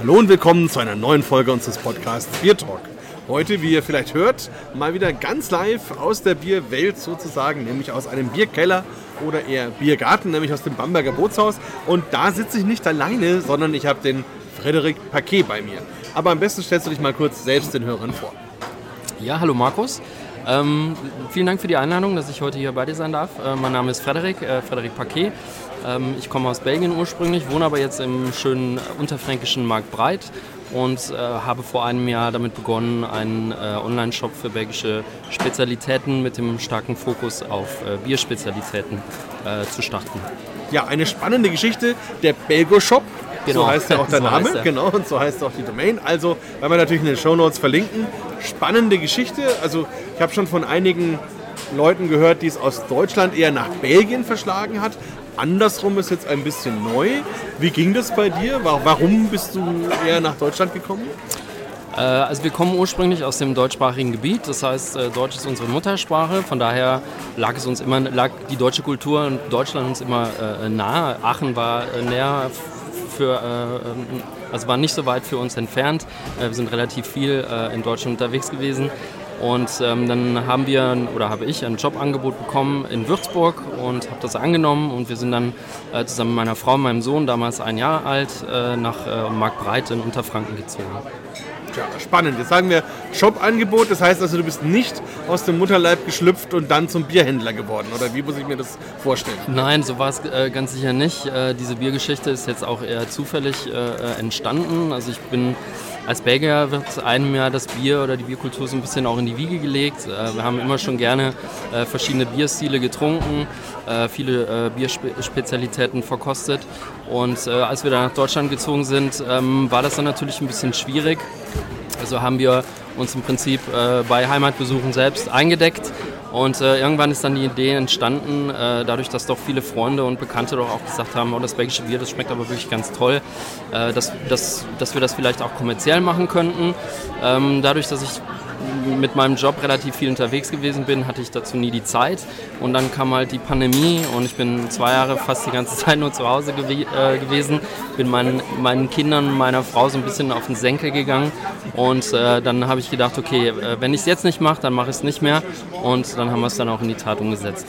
Hallo und willkommen zu einer neuen Folge unseres Podcasts Bier Talk. Heute, wie ihr vielleicht hört, mal wieder ganz live aus der Bierwelt sozusagen, nämlich aus einem Bierkeller oder eher Biergarten, nämlich aus dem Bamberger Bootshaus. Und da sitze ich nicht alleine, sondern ich habe den Frederik Paquet bei mir. Aber am besten stellst du dich mal kurz selbst den Hörern vor. Ja, hallo Markus. Ähm, vielen Dank für die Einladung, dass ich heute hier bei dir sein darf. Äh, mein Name ist Frederik, äh, Frederik Paquet. Ähm, ich komme aus Belgien ursprünglich, wohne aber jetzt im schönen unterfränkischen Marktbreit und äh, habe vor einem Jahr damit begonnen, einen äh, Online-Shop für belgische Spezialitäten mit dem starken Fokus auf äh, Bierspezialitäten äh, zu starten. Ja, eine spannende Geschichte. Der Belgo-Shop, Genau. so heißt ja auch der So Name, genau, und so heißt auch die Domain. Also, werden wir natürlich in den Shownotes verlinken. Spannende Geschichte. Also, ich habe schon von einigen Leuten gehört, die es aus Deutschland eher nach Belgien verschlagen hat. Andersrum ist jetzt ein bisschen neu. Wie ging das bei dir? Wa- Warum bist du eher nach Deutschland gekommen? Äh, also wir kommen ursprünglich aus dem deutschsprachigen Gebiet, das heißt äh, Deutsch ist unsere Muttersprache, von daher lag es uns immer, lag die deutsche Kultur und Deutschland uns immer äh, nahe. Aachen war äh, näher für, äh, ähm, also war nicht so weit für uns entfernt. Äh, wir sind relativ viel äh, in Deutschland unterwegs gewesen. Und ähm, dann haben wir, oder habe ich, ein Jobangebot bekommen in Würzburg und habe das angenommen. Und wir sind dann äh, zusammen mit meiner Frau und meinem Sohn, damals ein Jahr alt, äh, nach äh, Marktbreit in Unterfranken gezogen. Tja, spannend. Jetzt sagen wir Jobangebot. Das heißt also, du bist nicht aus dem Mutterleib geschlüpft und dann zum Bierhändler geworden. Oder wie muss ich mir das vorstellen? Nein, so war es äh, ganz sicher nicht. Äh, diese Biergeschichte ist jetzt auch eher zufällig äh, äh, entstanden. Also ich bin als Belgier wird einem ja das Bier oder die Bierkultur so ein bisschen auch in die Wiege gelegt. Äh, wir haben immer schon gerne äh, verschiedene Bierstile getrunken, äh, viele Bierspezialitäten verkostet. Und als wir dann nach Deutschland gezogen sind, ähm, war das dann natürlich ein bisschen schwierig. Also haben wir uns im Prinzip bei Heimatbesuchen selbst eingedeckt und äh, irgendwann ist dann die Idee entstanden, äh, dadurch, dass doch viele Freunde und Bekannte doch auch gesagt haben, oh, das belgische Bier, das schmeckt aber wirklich ganz toll, äh, dass, dass, dass wir das vielleicht auch kommerziell machen könnten. Ähm, dadurch, dass ich mit meinem Job relativ viel unterwegs gewesen bin, hatte ich dazu nie die Zeit. Und dann kam halt die Pandemie und ich bin zwei Jahre fast die ganze Zeit nur zu Hause gewe äh, gewesen. Bin meinen, meinen Kindern, meiner Frau so ein bisschen auf den Senkel gegangen. Und äh, dann habe ich gedacht, okay, äh, wenn ich es jetzt nicht mache, dann mache ich es nicht mehr. Und dann haben wir es dann auch in die Tat umgesetzt.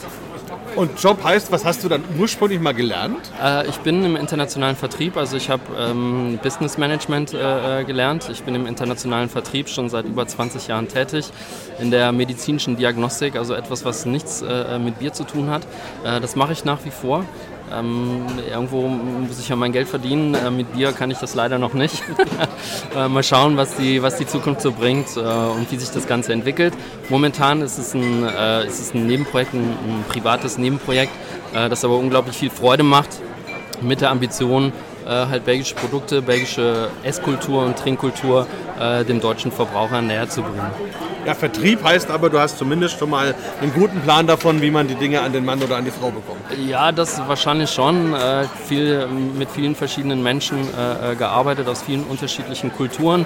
Und Job heißt, was hast du dann ursprünglich mal gelernt? Äh, ich bin im internationalen Vertrieb, also ich habe ähm, Business Management äh, äh, gelernt. Ich bin im internationalen Vertrieb schon seit über 20 Jahren tätig, in der medizinischen Diagnostik, also etwas, was nichts äh, mit Bier zu tun hat. Äh, das mache ich nach wie vor. Ähm, irgendwo muss ich ja mein Geld verdienen. Äh, mit Bier kann ich das leider noch nicht. äh, mal schauen, was die, was die Zukunft so bringt äh, und wie sich das Ganze entwickelt. Momentan ist es ein, äh, ist es ein Nebenprojekt, ein, ein privates Nebenprojekt, äh, das aber unglaublich viel Freude macht mit der Ambition, äh, halt belgische Produkte, belgische Esskultur und Trinkkultur dem deutschen Verbraucher näher zu bringen. Ja, Vertrieb heißt aber, du hast zumindest schon mal einen guten Plan davon, wie man die Dinge an den Mann oder an die Frau bekommt. Ja, das wahrscheinlich schon. Äh, viel, mit vielen verschiedenen Menschen äh, äh, gearbeitet aus vielen unterschiedlichen Kulturen.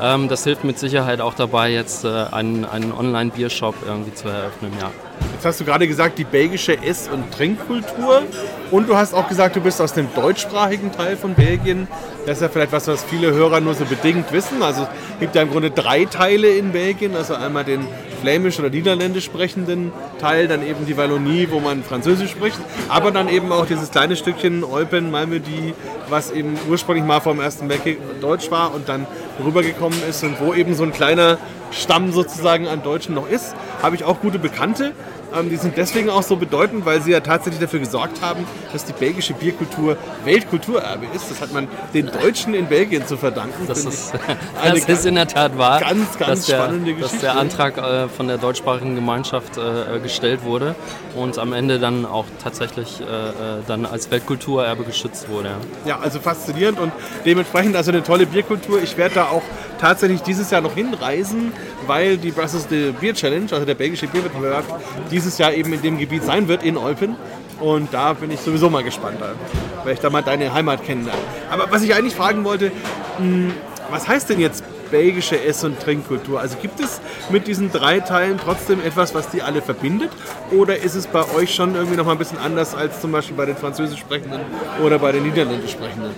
Ähm, das hilft mit Sicherheit auch dabei, jetzt äh, einen, einen Online-Biershop irgendwie zu eröffnen. Ja. Jetzt hast du gerade gesagt, die belgische Ess- und Trinkkultur. Und du hast auch gesagt, du bist aus dem deutschsprachigen Teil von Belgien. Das ist ja vielleicht was, was viele Hörer nur so bedingt wissen. Also es gibt ja im Grunde drei Teile in Belgien. Also einmal den flämisch oder niederländisch sprechenden Teil, dann eben die Wallonie, wo man Französisch spricht, aber dann eben auch dieses kleine Stückchen Eupen, Malmedy, was eben ursprünglich mal vom Ersten Weltkrieg Deutsch war und dann rübergekommen ist und wo eben so ein kleiner Stamm sozusagen an Deutschen noch ist. Habe ich auch gute Bekannte. Ähm, die sind deswegen auch so bedeutend, weil sie ja tatsächlich dafür gesorgt haben, dass die belgische Bierkultur Weltkulturerbe ist. Das hat man den Deutschen in Belgien zu verdanken. Das ist, das ist in der Tat wahr, ganz, ganz dass, der, spannende dass Geschichte. der Antrag äh, von der deutschsprachigen Gemeinschaft äh, gestellt wurde und am Ende dann auch tatsächlich äh, äh, dann als Weltkulturerbe geschützt wurde. Ja. Ja, also faszinierend und dementsprechend also eine tolle Bierkultur. Ich werde da auch tatsächlich dieses Jahr noch hinreisen, weil die Brussels the Beer Challenge, also der belgische Bierwettbewerb, dieses Jahr eben in dem Gebiet sein wird, in Eupen. Und da bin ich sowieso mal gespannt, da werde ich da mal deine Heimat kennenlernen. Aber was ich eigentlich fragen wollte, mh, was heißt denn jetzt belgische Ess- und Trinkkultur? Also gibt es mit diesen drei Teilen trotzdem etwas, was die alle verbindet? Oder ist es bei euch schon irgendwie noch mal ein bisschen anders als zum Beispiel bei den Französisch sprechenden oder bei den Niederländisch sprechenden?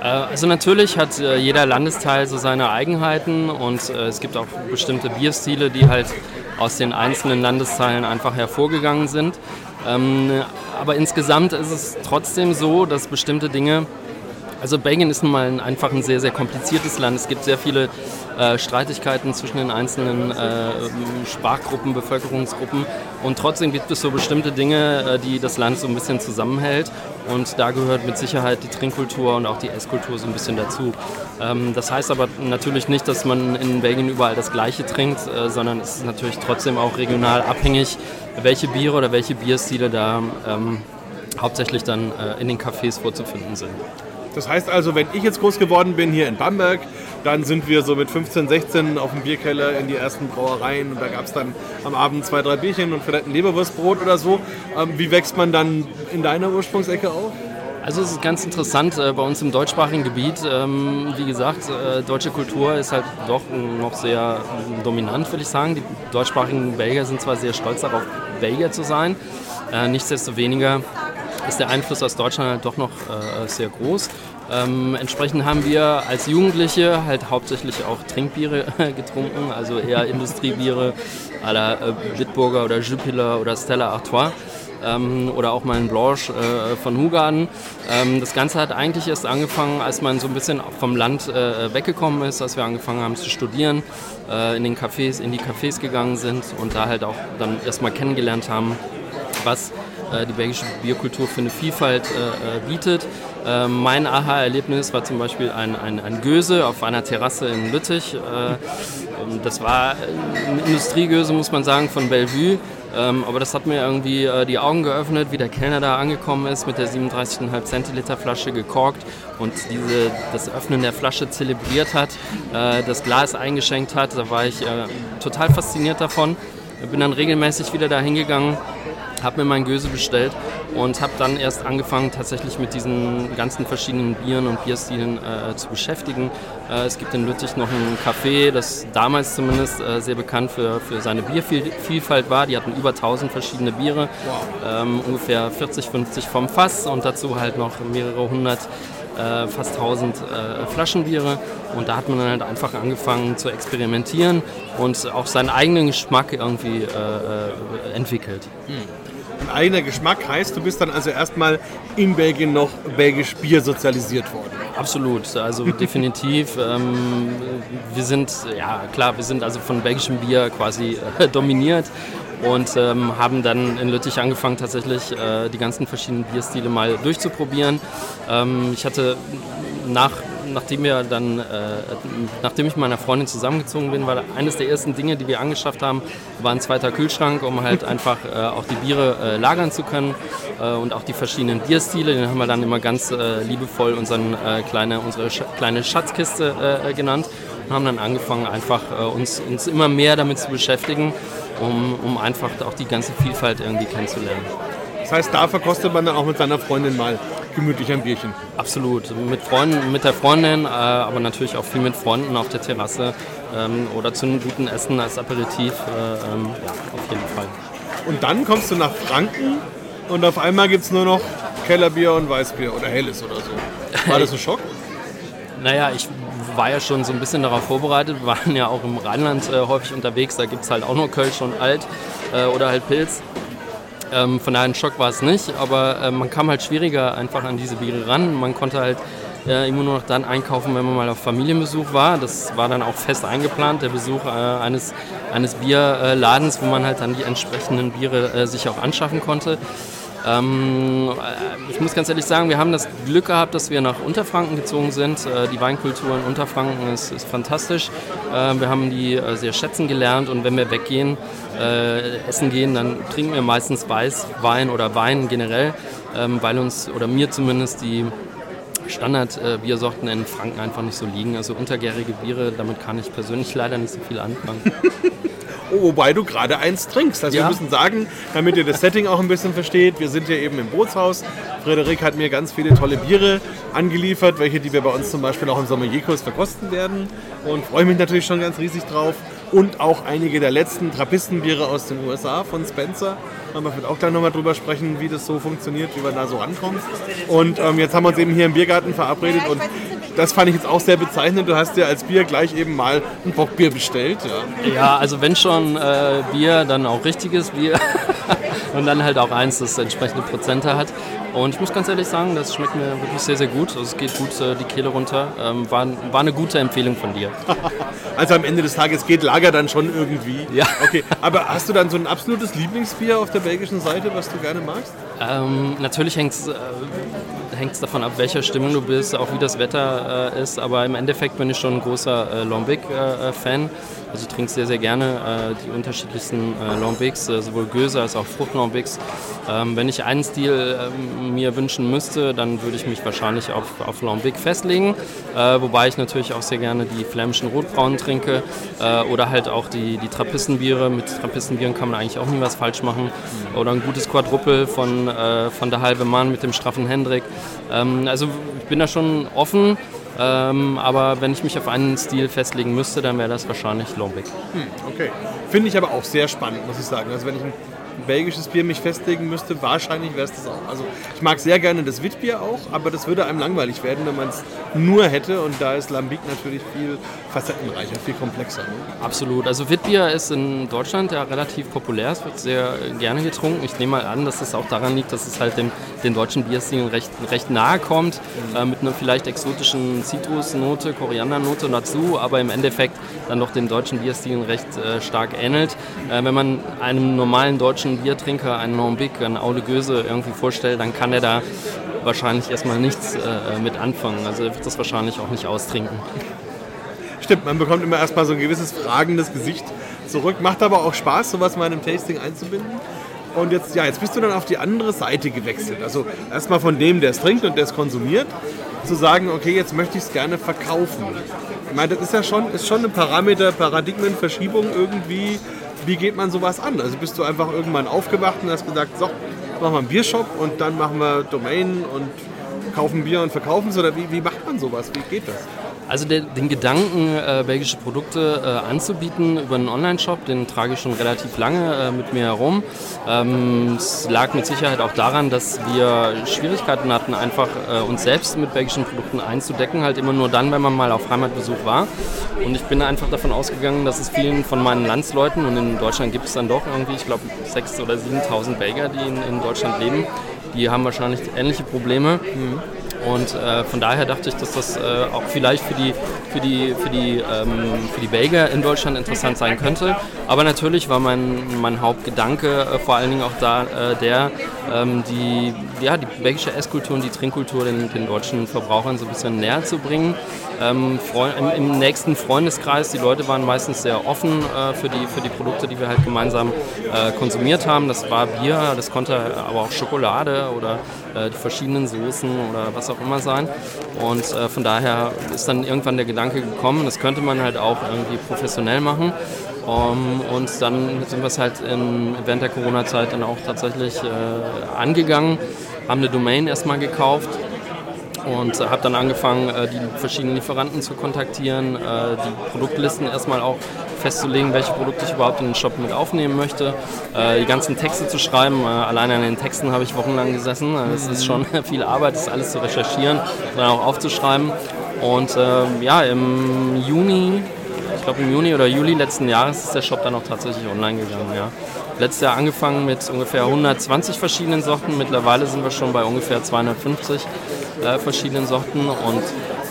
Äh, also natürlich hat äh, jeder Landesteil so seine Eigenheiten und äh, es gibt auch bestimmte Bierstile, die halt aus den einzelnen Landesteilen einfach hervorgegangen sind. Ähm, aber insgesamt ist es trotzdem so, dass bestimmte Dinge also Belgien ist nun mal ein, einfach ein sehr, sehr kompliziertes Land. Es gibt sehr viele äh, Streitigkeiten zwischen den einzelnen äh, Sprachgruppen, Bevölkerungsgruppen und trotzdem gibt es so bestimmte Dinge, äh, die das Land so ein bisschen zusammenhält und da gehört mit Sicherheit die Trinkkultur und auch die Esskultur so ein bisschen dazu. Ähm, das heißt aber natürlich nicht, dass man in Belgien überall das Gleiche trinkt, äh, sondern es ist natürlich trotzdem auch regional abhängig, welche Biere oder welche Bierstile da ähm, hauptsächlich dann äh, in den Cafés vorzufinden sind. Das heißt also, wenn ich jetzt groß geworden bin hier in Bamberg, dann sind wir so mit 15, 16 auf dem Bierkeller in die ersten Brauereien und da gab es dann am Abend zwei, drei Bierchen und vielleicht ein Leberwurstbrot oder so. Ähm, wie wächst man dann in deiner Ursprungsecke auf? Also es ist ganz interessant äh, bei uns im deutschsprachigen Gebiet. Ähm, wie gesagt, äh, deutsche Kultur ist halt doch noch sehr dominant, würde ich sagen. Die deutschsprachigen Belgier sind zwar sehr stolz darauf, Belgier zu sein. Äh, nichtsdestoweniger ist der Einfluss aus Deutschland halt doch noch äh, sehr groß. Ähm, entsprechend haben wir als Jugendliche halt hauptsächlich auch Trinkbiere getrunken, also eher Industriebiere à la äh, Bitburger oder Jupiler oder Stella Artois. Ähm, oder auch mal ein Blanche äh, von Hugarden. Ähm, das Ganze hat eigentlich erst angefangen, als man so ein bisschen vom Land äh, weggekommen ist, als wir angefangen haben zu studieren, äh, in den Cafés, in die Cafés gegangen sind und da halt auch dann erstmal kennengelernt haben, was äh, die belgische Bierkultur für eine Vielfalt äh, äh, bietet. Ähm, mein Aha-Erlebnis war zum Beispiel ein, ein, ein, Göse auf einer Terrasse in Lüttich. das war ein Industriegöse, muss man sagen, von Bellevue. Ähm, aber das hat mir irgendwie äh, die Augen geöffnet, wie der Kellner da angekommen ist mit der 37,5 Zentiliter Flasche gekorkt und diese, das Öffnen der Flasche zelebriert hat, äh, das Glas eingeschenkt hat. Da war ich äh, total fasziniert davon. Bin dann regelmäßig wieder da hingegangen habe mir mein Göse bestellt und habe dann erst angefangen, tatsächlich mit diesen ganzen verschiedenen Bieren und Bierstilen äh, zu beschäftigen. Äh, es gibt in Lüttich noch ein Café, das damals zumindest äh, sehr bekannt für, für seine Biervielfalt war. Die hatten über 1000 verschiedene Biere, ähm, ungefähr 40, 50 vom Fass und dazu halt noch mehrere hundert äh, fast 1000 äh, Flaschenbiere und da hat man dann halt einfach angefangen zu experimentieren und auch seinen eigenen Geschmack irgendwie äh, äh entwickelt. Hm eigener Geschmack heißt, du bist dann also erstmal in Belgien noch belgisch Bier sozialisiert worden. Absolut, also definitiv. Ähm, wir sind, ja klar, wir sind also von belgischem Bier quasi äh, dominiert und ähm, haben dann in Lüttich angefangen, tatsächlich äh, die ganzen verschiedenen Bierstile mal durchzuprobieren. Ähm, ich hatte nach nachdem wir dann, äh, nachdem ich mit meiner Freundin zusammengezogen bin, war eines der ersten Dinge, die wir angeschafft haben, war ein zweiter Kühlschrank, um halt einfach äh, auch die Biere äh, lagern zu können äh, und auch die verschiedenen Bierstile. Den haben wir dann immer ganz äh, liebevoll unseren, äh, kleine, unsere Sch kleine Schatzkiste genannt und haben dann angefangen, einfach uns, uns immer mehr damit zu beschäftigen, um, um einfach auch die ganze Vielfalt irgendwie kennenzulernen. Das heißt, da verkostet man dann auch mit seiner Freundin mal gemütlich ein Bierchen. Absolut. Mit Freunden, mit der Freundin, äh, aber natürlich auch viel mit Freunden auf der Terrasse ähm, oder zu einem guten Essen als Aperitif. Äh, ähm, ja, auf jeden Fall. Und dann kommst du nach Franken und auf einmal gibt es nur noch Kellerbier und Weißbier oder Helles oder so. War das ein Schock? naja, ich war ja schon so ein bisschen darauf vorbereitet. Wir waren ja auch im Rheinland äh, häufig unterwegs. Da gibt es halt auch nur Kölsch und Alt äh, oder halt Pilz. Ähm, von daher ein Schock war es nicht, aber äh, man kam halt schwieriger einfach an diese Biere ran. Man konnte halt äh, immer nur noch dann einkaufen, wenn man mal auf Familienbesuch war. Das war dann auch fest eingeplant, der Besuch äh, eines, eines Bierladens, wo man halt dann die entsprechenden Biere äh, sich auch anschaffen konnte. Ähm, äh, ich muss ganz ehrlich sagen, wir haben das Glück gehabt, dass wir nach Unterfranken gezogen sind. Äh, die Weinkultur in Unterfranken ist, ist fantastisch. Äh, wir haben die äh, sehr schätzen gelernt und wenn wir weggehen, äh, essen gehen, dann trinken wir meistens Weißwein oder Wein generell, ähm, weil uns oder mir zumindest die Standard-Biersorten in Franken einfach nicht so liegen. Also untergärige Biere, damit kann ich persönlich leider nicht so viel anfangen. Wobei du gerade eins trinkst. Also ja. wir müssen sagen, damit ihr das Setting auch ein bisschen versteht, wir sind hier eben im Bootshaus. Frederik hat mir ganz viele tolle Biere angeliefert, welche die wir bei uns zum Beispiel auch im Sommerierkurs verkosten werden. Und freue mich natürlich schon ganz riesig drauf. Und auch einige der letzten Trappistenbiere aus den USA von Spencer. Da wir auch gleich nochmal drüber sprechen, wie das so funktioniert, wie man da so rankommt. Und ähm, jetzt haben wir uns eben hier im Biergarten verabredet und das fand ich jetzt auch sehr bezeichnend. Du hast dir als Bier gleich eben mal ein Bockbier bestellt. Ja, ja also wenn schon äh, Bier, dann auch richtiges Bier. und dann halt auch eins, das entsprechende Prozente hat. Und ich muss ganz ehrlich sagen, das schmeckt mir wirklich sehr, sehr gut. Also es geht gut äh, die Kehle runter. Ähm, war, war eine gute Empfehlung von dir. also am Ende des Tages geht Lager dann schon irgendwie. Ja. Okay, aber hast du dann so ein absolutes Lieblingsbier auf der belgischen Seite, was du gerne magst? Ähm, natürlich hängt es äh, davon ab, welcher Stimmung du bist, auch wie das Wetter äh, ist. Aber im Endeffekt bin ich schon ein großer äh, Lambic-Fan. Äh, also ich trinke sehr, sehr gerne äh, die unterschiedlichsten äh, Lambics, äh, sowohl Göse als auch Fruchtlambics. Ähm, wenn ich einen Stil ähm, mir wünschen müsste, dann würde ich mich wahrscheinlich auf, auf Lambic festlegen. Äh, wobei ich natürlich auch sehr gerne die flämischen Rotbraunen trinke äh, oder halt auch die, die Trappistenbiere. Mit Trappistenbieren kann man eigentlich auch nie was falsch machen. Oder ein gutes Quadruppel von, äh, von der Halbe Mann mit dem straffen Hendrik. Ähm, also ich bin da schon offen. Ähm, aber wenn ich mich auf einen Stil festlegen müsste, dann wäre das wahrscheinlich Lombeck. Hm, okay. Finde ich aber auch sehr spannend, muss ich sagen. Also wenn ich ein belgisches Bier mich festlegen müsste, wahrscheinlich wäre es das auch. Also ich mag sehr gerne das Witbier auch, aber das würde einem langweilig werden, wenn man es nur hätte. Und da ist Lambic natürlich viel facettenreicher, viel komplexer. Ne? Absolut. Also Witbier ist in Deutschland ja relativ populär. Es wird sehr gerne getrunken. Ich nehme mal an, dass es auch daran liegt, dass es halt dem, den deutschen Bierstilen recht, recht nahe kommt. Mhm. Äh, mit einer vielleicht exotischen Zitrusnote, Koriandernote dazu, aber im Endeffekt dann doch den deutschen Bierstilen recht äh, stark ähnelt. Äh, wenn man einem normalen deutschen Biertrinker einen Lambic, einen Aule Göse irgendwie vorstellt, dann kann er da wahrscheinlich erstmal nichts äh, mit anfangen. Also er wird das wahrscheinlich auch nicht austrinken. Stimmt, man bekommt immer erstmal so ein gewisses fragendes Gesicht zurück. Macht aber auch Spaß, sowas mal in einem Tasting einzubinden. Und jetzt, ja, jetzt bist du dann auf die andere Seite gewechselt. Also erstmal von dem, der es trinkt und der es konsumiert, zu sagen, okay, jetzt möchte ich es gerne verkaufen. Ich meine, das ist ja schon, ist schon eine Parameter, Paradigmenverschiebung irgendwie. Wie geht man sowas an? Also bist du einfach irgendwann aufgewacht und hast gesagt, so, machen wir einen Biershop und dann machen wir Domain und kaufen Bier und verkaufen es? Oder wie, wie macht man sowas? Wie geht das? Also der, den Gedanken, äh, belgische Produkte äh, anzubieten über einen Online-Shop, den trage ich schon relativ lange äh, mit mir herum. Ähm, es lag mit Sicherheit auch daran, dass wir Schwierigkeiten hatten, einfach äh, uns selbst mit belgischen Produkten einzudecken, halt immer nur dann, wenn man mal auf Heimatbesuch war. Und ich bin einfach davon ausgegangen, dass es vielen von meinen Landsleuten, und in Deutschland gibt es dann doch irgendwie, ich glaube, 6.000 oder 7.000 Belgier, die in, in Deutschland leben, die haben wahrscheinlich ähnliche Probleme. Mhm. Und äh, von daher dachte ich, dass das äh, auch vielleicht für die, für die, für die, ähm, für die Belgier in Deutschland interessant sein könnte. Aber natürlich war mein, mein Hauptgedanke äh, vor allen Dingen auch da äh, der, ähm, die, ja, die belgische Esskultur und die Trinkkultur den, den deutschen Verbrauchern so ein bisschen näher zu bringen. Ähm, im, nächsten Freundeskreis, die Leute waren meistens sehr offen äh, für, die, für die Produkte, die wir halt gemeinsam äh, konsumiert haben. Das war Bier, das konnte aber auch Schokolade oder äh, die verschiedenen Soßen oder was auch immer sein. Und äh, von daher ist dann irgendwann der Gedanke gekommen, das könnte man halt auch irgendwie professionell machen. Um, und dann sind wir es halt in, während der Corona-Zeit dann auch tatsächlich äh, angegangen, haben eine Domain erstmal gekauft, und habe dann angefangen, äh, die verschiedenen Lieferanten zu kontaktieren, äh, die Produktlisten erstmal auch festzulegen, welche Produkte ich überhaupt in den Shop mit aufnehmen möchte, äh, die ganzen Texte zu schreiben. Allein an den Texten habe ich wochenlang gesessen. Es ist schon viel Arbeit, das alles zu recherchieren dann auch aufzuschreiben. Und ähm, ja, im Juni, ich glaube im Juni oder Juli letzten Jahres ist der Shop dann auch tatsächlich online gegangen. Ja. Letztes Jahr angefangen mit ungefähr 120 verschiedenen Sorten. Mittlerweile sind wir schon bei ungefähr 250 äh, verschiedenen Sorten und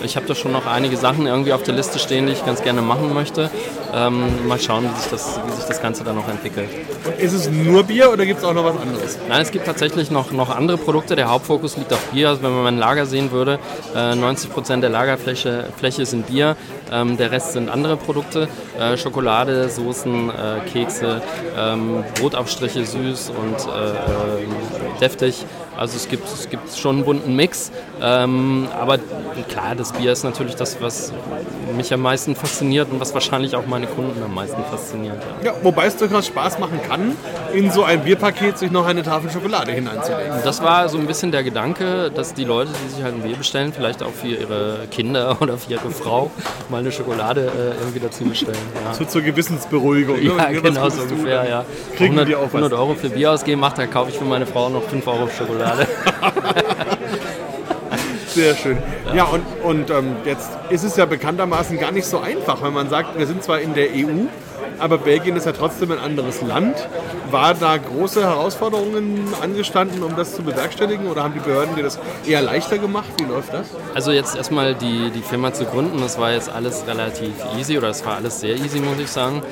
ich habe da schon noch einige Sachen irgendwie auf der Liste stehen, die ich ganz gerne machen möchte. Ähm, mal schauen, wie sich, das, wie sich das Ganze dann noch entwickelt. Ist es nur Bier oder gibt es auch noch was anderes? Nein, es gibt tatsächlich noch, noch andere Produkte. Der Hauptfokus liegt auf Bier. Also wenn man mein Lager sehen würde, äh, 90 Prozent der Lagerfläche Fläche sind Bier. Ähm, der Rest sind andere Produkte. Äh, Schokolade, Soßen, äh, Kekse, ähm, Brotaufstriche süß und äh, äh, deftig. Also es gibt, es gibt schon einen bunten Mix. Ähm, aber klar, das Bier ist natürlich das, was mich am meisten fasziniert und was wahrscheinlich auch meine Kunden am meisten fasziniert. Ja, ja wobei es durchaus Spaß machen kann, in so ein Bierpaket sich noch eine Tafel Schokolade hineinzulegen. Das war so ein bisschen der Gedanke, dass die Leute, die sich halt ein Bier bestellen, vielleicht auch für ihre Kinder oder für ihre Frau mal eine Schokolade äh, irgendwie dazu bestellen. Ja. So zur Gewissensberuhigung. Ne? Ja, genau so ungefähr. Ja. Kriegen 100, die auch 100 Euro für Bier ausgeben macht, da kaufe ich für meine Frau noch 5 Euro Schokolade. Sehr schön. Ja, und, und ähm, jetzt ist es ja bekanntermaßen gar nicht so einfach, wenn man sagt, wir sind zwar in der EU, aber Belgien ist ja trotzdem ein anderes Land. War da große Herausforderungen angestanden, um das zu bewerkstelligen oder haben die Behörden dir das eher leichter gemacht? Wie läuft das? Also jetzt erstmal die, die Firma zu gründen, das war jetzt alles relativ easy oder es war alles sehr easy, muss ich sagen.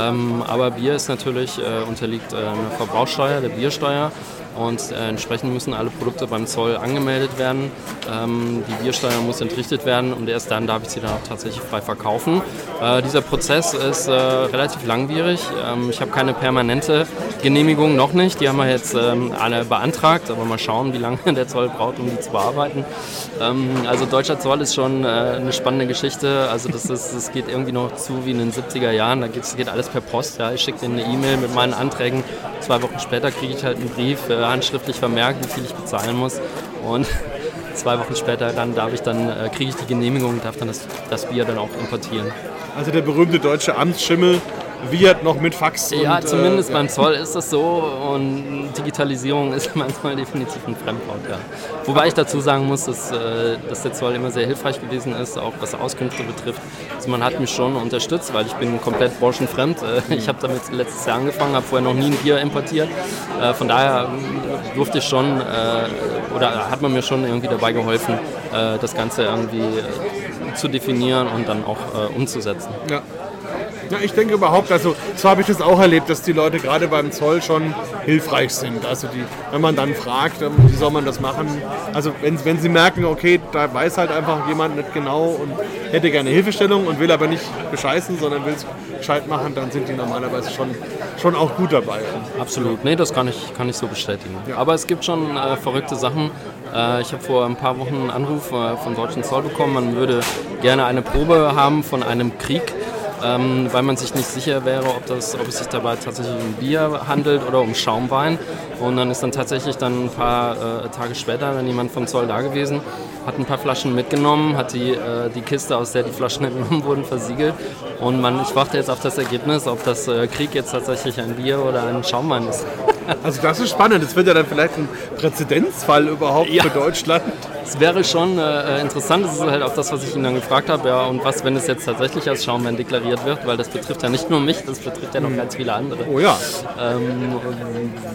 Ähm, aber Bier ist natürlich, äh, unterliegt äh, einer Verbrauchssteuer, der Biersteuer und äh, entsprechend müssen alle Produkte beim Zoll angemeldet werden. Ähm, die Biersteuer muss entrichtet werden und erst dann darf ich sie dann auch tatsächlich frei verkaufen. Äh, dieser Prozess ist äh, relativ langwierig. Ähm, ich habe keine permanente Genehmigung noch nicht. Die haben wir jetzt ähm, alle beantragt, aber mal schauen, wie lange der Zoll braucht, um die zu bearbeiten. Ähm, also deutscher Zoll ist schon äh, eine spannende Geschichte. Also das, ist, das geht irgendwie noch zu wie in den 70er Jahren. Da geht, alles per Post. Ja. Ich schicke denen eine E-Mail mit meinen Anträgen. Zwei Wochen später kriege ich halt einen Brief äh, handschriftlich vermerkt, wie viel ich bezahlen muss. Und zwei Wochen später dann darf ich dann, äh, kriege ich die Genehmigung und darf dann das, das Bier dann auch importieren. Also der berühmte deutsche Amtsschimmel wird noch mit Fax. Ja, und, äh, zumindest äh, beim Zoll ist das so und Digitalisierung ist manchmal definitiv ein Fremdwort. Ja. Wobei ich dazu sagen muss, dass, äh, dass der Zoll immer sehr hilfreich gewesen ist, auch was Auskünfte betrifft. Also man hat mich schon unterstützt, weil ich bin komplett branchenfremd. Äh, ich habe damit letztes Jahr angefangen, habe vorher noch nie ein Bier importiert. Von daher durfte ich schon oder hat man mir schon irgendwie dabei geholfen, das Ganze irgendwie zu definieren und dann auch umzusetzen. Ja. Ja, ich denke überhaupt, also so habe ich das auch erlebt, dass die Leute gerade beim Zoll schon hilfreich sind. Also die, wenn man dann fragt, ähm, wie soll man das machen, also wenn, wenn sie merken, okay, da weiß halt einfach jemand nicht genau und hätte gerne Hilfestellung und will aber nicht bescheißen, sondern will es gescheit machen, dann sind die normalerweise schon, schon auch gut dabei. Absolut, nee, das kann ich, kann ich so bestätigen. Aber es gibt schon äh, verrückte Sachen. Äh, ich habe vor ein paar Wochen einen Anruf äh, vom deutschen Zoll bekommen, man würde gerne eine Probe haben von einem Krieg ähm, weil man sich nicht sicher wäre, ob, das, ob es sich dabei tatsächlich um Bier handelt oder um Schaumwein. Und dann ist dann tatsächlich dann ein paar äh, Tage später dann jemand vom Zoll da gewesen, hat ein paar Flaschen mitgenommen, hat die, äh, die Kiste, aus der die Flaschen entnommen wurden, versiegelt. Und man, ich warte jetzt auf das Ergebnis, ob das äh, Krieg jetzt tatsächlich ein Bier oder ein Schaumwein ist. Also das ist spannend. Das wird ja dann vielleicht ein Präzedenzfall überhaupt Ja. für Deutschland. Es wäre schon äh, interessant, das ist halt auch das, was ich ihn dann gefragt habe, ja, und was, wenn es jetzt tatsächlich als Schaumwein deklariert wird, weil das betrifft ja nicht nur mich, das betrifft ja noch ganz viele andere. Oh ja. Ähm,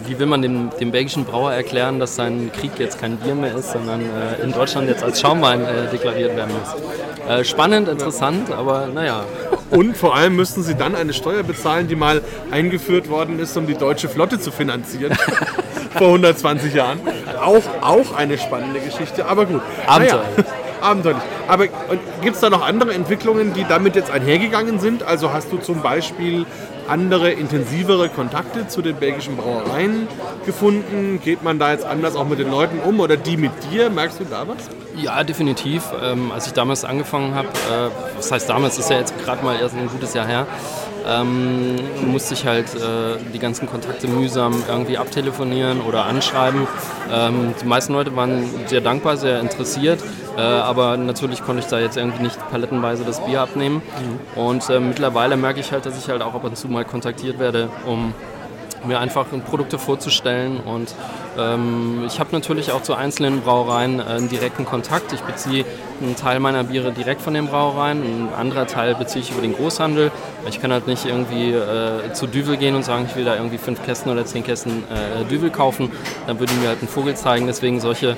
wie will man dem, dem belgischen Brauer erklären, dass sein Krieg jetzt kein Bier mehr ist, sondern äh, in Deutschland jetzt als Schaumwein äh, deklariert werden muss? Äh, spannend, interessant, aber naja. Und vor allem müssten sie dann eine Steuer bezahlen, die mal eingeführt worden ist, um die deutsche Flotte zu finanzieren. Vor 120 Jahren. Auch, auch eine spannende Geschichte, aber gut. Abenteuerlich. Naja, abenteuerlich. Aber gibt es da noch andere Entwicklungen, die damit jetzt einhergegangen sind? Also hast du zum Beispiel andere, intensivere Kontakte zu den belgischen Brauereien gefunden? Geht man da jetzt anders auch mit den Leuten um oder die mit dir? Merkst du da was? Ja, definitiv. Ähm, als ich damals angefangen habe, äh, was heißt damals, ist ja jetzt gerade mal erst ein gutes Jahr her, ähm, musste ich halt äh, die ganzen Kontakte mühsam irgendwie abtelefonieren oder anschreiben. Ähm, die meisten Leute waren sehr dankbar, sehr interessiert, äh, aber natürlich konnte ich da jetzt irgendwie nicht palettenweise das Bier abnehmen. Und äh, mittlerweile merke ich halt, dass ich halt auch ab und zu mal kontaktiert werde, um mir einfach Produkte vorzustellen und ähm, ich habe natürlich auch zu einzelnen Brauereien äh, einen direkten Kontakt. Ich beziehe einen Teil meiner Biere direkt von den Brauereien, ein anderer Teil beziehe ich über den Großhandel. Ich kann halt nicht irgendwie äh, zu Düvel gehen und sagen, ich will da irgendwie fünf Kästen oder zehn Kästen äh, Düvel kaufen. Dann würde mir halt einen Vogel zeigen. Deswegen solche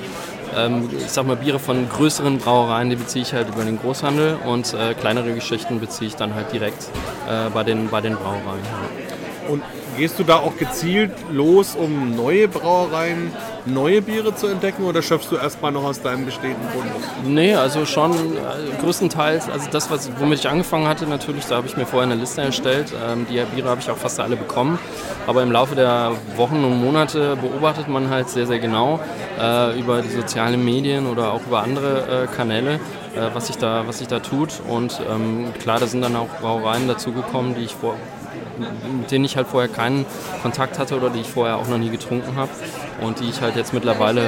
ähm, ich sag mal, Biere von größeren Brauereien, die beziehe ich halt über den Großhandel und äh, kleinere Geschichten beziehe ich dann halt direkt äh, bei, den, bei den Brauereien. Und gehst du da auch gezielt los, um neue Brauereien, neue Biere zu entdecken oder schöpfst du erstmal noch aus deinem bestehenden Fundus? Nee, also schon äh, größtenteils, also das, was, womit ich angefangen hatte, natürlich, da habe ich mir vorher eine Liste erstellt. Ähm, die Biere habe ich auch fast alle bekommen. Aber im Laufe der Wochen und Monate beobachtet man halt sehr, sehr genau äh, über die sozialen Medien oder auch über andere äh, Kanäle, äh, was, sich da, was sich da tut. Und ähm, klar, da sind dann auch Brauereien dazugekommen, die ich vor, denen ich halt vorher keinen Kontakt hatte oder die ich vorher auch noch nie getrunken habe. Und die ich halt jetzt mittlerweile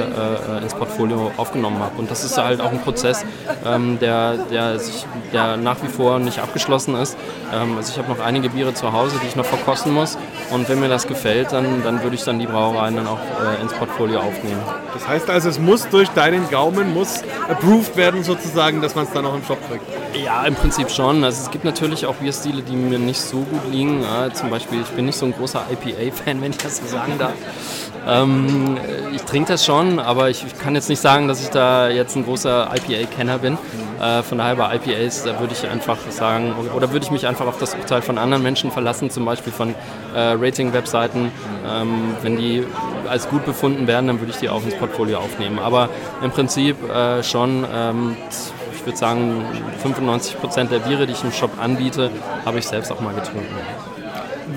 äh, ins Portfolio aufgenommen habe. Und das ist halt auch ein Prozess, ähm, der, der, sich, der nach wie vor nicht abgeschlossen ist. Ähm, also ich habe noch einige Biere zu Hause, die ich noch verkosten muss und wenn mir das gefällt, dann, dann würde ich dann die Brauereien dann auch äh, ins Portfolio aufnehmen. Das heißt also, es muss durch deinen Gaumen, muss approved werden sozusagen, dass man es dann auch im Shop kriegt? Ja, im Prinzip schon. Also es gibt natürlich auch Bierstile, die mir nicht so gut liegen. Ja, zum Beispiel, ich bin nicht so ein großer IPA-Fan, wenn ich das so sagen darf. Ähm, ich trinke das schon, aber ich, ich, kann jetzt nicht sagen, dass ich da jetzt ein großer IPA-Kenner bin. Äh, von daher bei IPAs, da würde ich einfach sagen, oder würde ich mich einfach auf das Urteil von anderen Menschen verlassen, zum Beispiel von äh, Rating-Webseiten. Ähm, wenn die als gut befunden werden, dann würde ich die auch ins Portfolio aufnehmen. Aber im Prinzip äh, schon, ähm, ich würde sagen, 95 Prozent der Biere, die ich im Shop anbiete, habe ich selbst auch mal getrunken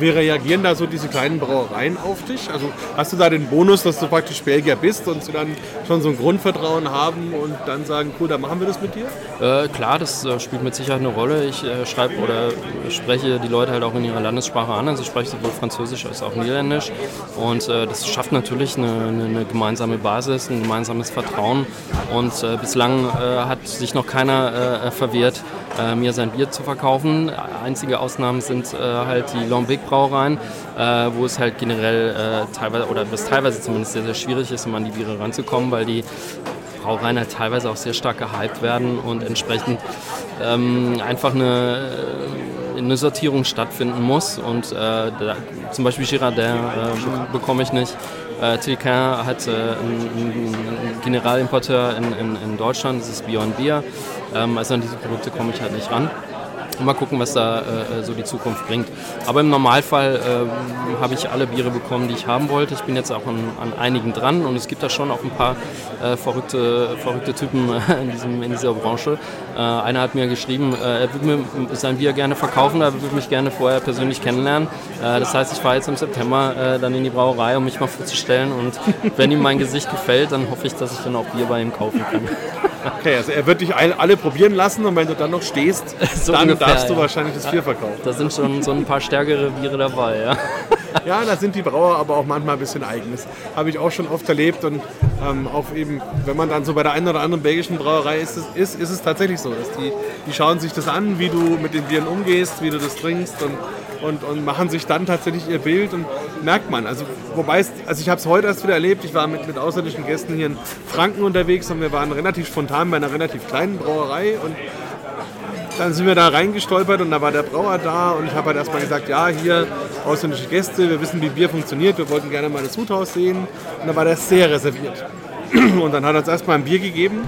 wie reagieren da so diese kleinen Brauereien auf dich? Also hast du da den Bonus, dass du praktisch Belgier bist und sie dann schon so ein Grundvertrauen haben und dann sagen, cool, dann machen wir das mit dir? Äh, klar, das äh, spielt mit Sicherheit eine Rolle. Ich äh, schreibe oder spreche die Leute halt auch in ihrer Landessprache an. Also ich spreche sowohl Französisch als auch Niederländisch. Und äh, das schafft natürlich eine, eine, eine, gemeinsame Basis, ein gemeinsames Vertrauen. Und äh, bislang äh, hat sich noch keiner verwehrt, mir sein Bier zu verkaufen. Einzige Ausnahmen sind halt die Lambic Brauereien, äh, wo es halt generell äh, teilweise, oder was teilweise zumindest sehr, sehr schwierig ist, um an die Biere ranzukommen, weil die Brauereien halt teilweise auch sehr stark gehypt werden und entsprechend ähm, einfach eine, äh, eine Sortierung stattfinden muss. Und äh, da, zum Beispiel Girardin äh, bekomme ich nicht. Äh, Tilquin hat äh, einen, einen Generalimporteur in, in, in, Deutschland, das ist Beyond Beer. Ähm, also an diese Produkte komme ich halt nicht ran. Mal gucken, was da äh, so die Zukunft bringt. Aber im Normalfall äh, habe ich alle Biere bekommen, die ich haben wollte. Ich bin jetzt auch an, an einigen dran und es gibt da schon auch ein paar äh, verrückte, verrückte Typen in, diesem, in dieser Branche. Äh, einer hat mir geschrieben, äh, er würde mir sein Bier gerne verkaufen, er würde mich gerne vorher persönlich kennenlernen. Äh, das heißt, ich fahre jetzt im September dann in die Brauerei, um mich mal vorzustellen und wenn ihm mein Gesicht gefällt, dann hoffe ich, dass ich dann auch Bier bei ihm kaufen kann. Okay, also er wird dich alle probieren lassen und wenn du dann noch stehst, so dann ungefähr, darfst du ja. wahrscheinlich das Bier verkaufen. Da sind schon so ein paar stärkere Biere dabei, ja. Ja, da sind die Brauer aber auch manchmal ein bisschen eigenes. Habe ich auch schon oft erlebt und ähm, auch eben, wenn man dann so bei der einen oder anderen belgischen Brauerei ist, ist, ist es tatsächlich so, dass die, die schauen sich das an, wie du mit den Bieren umgehst, wie du das trinkst und und, und machen sich dann tatsächlich ihr Bild und merkt man. Also, wobei es, also ich habe es heute erst wieder erlebt, ich war mit, mit ausländischen Gästen hier in Franken unterwegs und wir waren relativ spontan bei einer relativ kleinen Brauerei und dann sind wir da reingestolpert und da war der Brauer da und ich habe halt erstmal gesagt, ja, hier ausländische Gäste, wir wissen, wie Bier funktioniert, wir wollten gerne mal das Huthaus sehen und da war der sehr reserviert. Und dann hat er uns erstmal ein Bier gegeben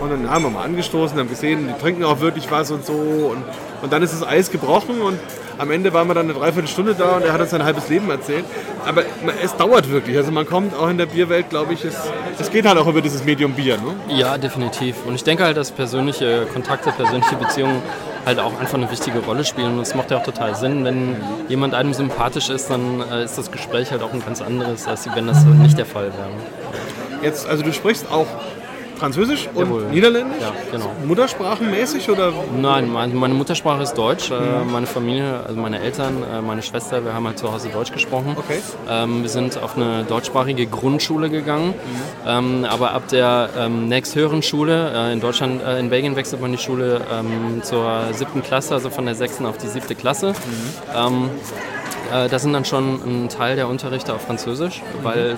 und dann haben wir mal angestoßen, haben gesehen, die trinken auch wirklich was und so und, und dann ist das Eis gebrochen und am Ende waren wir dann eine Dreiviertelstunde da und er hat uns sein halbes Leben erzählt. Aber es dauert wirklich. Also man kommt auch in der Bierwelt, glaube ich, es, es geht halt auch über dieses Medium Bier. Ne? Ja, definitiv. Und ich denke halt, dass persönliche Kontakte, persönliche Beziehungen halt auch einfach eine wichtige Rolle spielen. Und es macht ja auch total Sinn, wenn jemand einem sympathisch ist, dann äh, ist das Gespräch halt auch ein ganz anderes, als wenn das nicht der Fall wäre. Jetzt, also du sprichst auch Französisch und Jawohl. Niederländisch? Ja, genau. Muttersprachenmäßig oder? Nein, meine Muttersprache ist Deutsch. Mhm. Meine Familie, also meine Eltern, äh, meine Schwester, wir haben halt zu Hause Deutsch gesprochen. Okay. Ähm, wir sind auf eine deutschsprachige Grundschule gegangen, mhm. ähm, aber ab der ähm, nächsthöheren Schule, äh, in Deutschland, in Belgien wechselt man die Schule zur siebten Klasse, also von der sechsten auf die siebte Klasse. Mhm. Ähm, äh, da sind dann schon ein Teil der Unterrichte auf Französisch, weil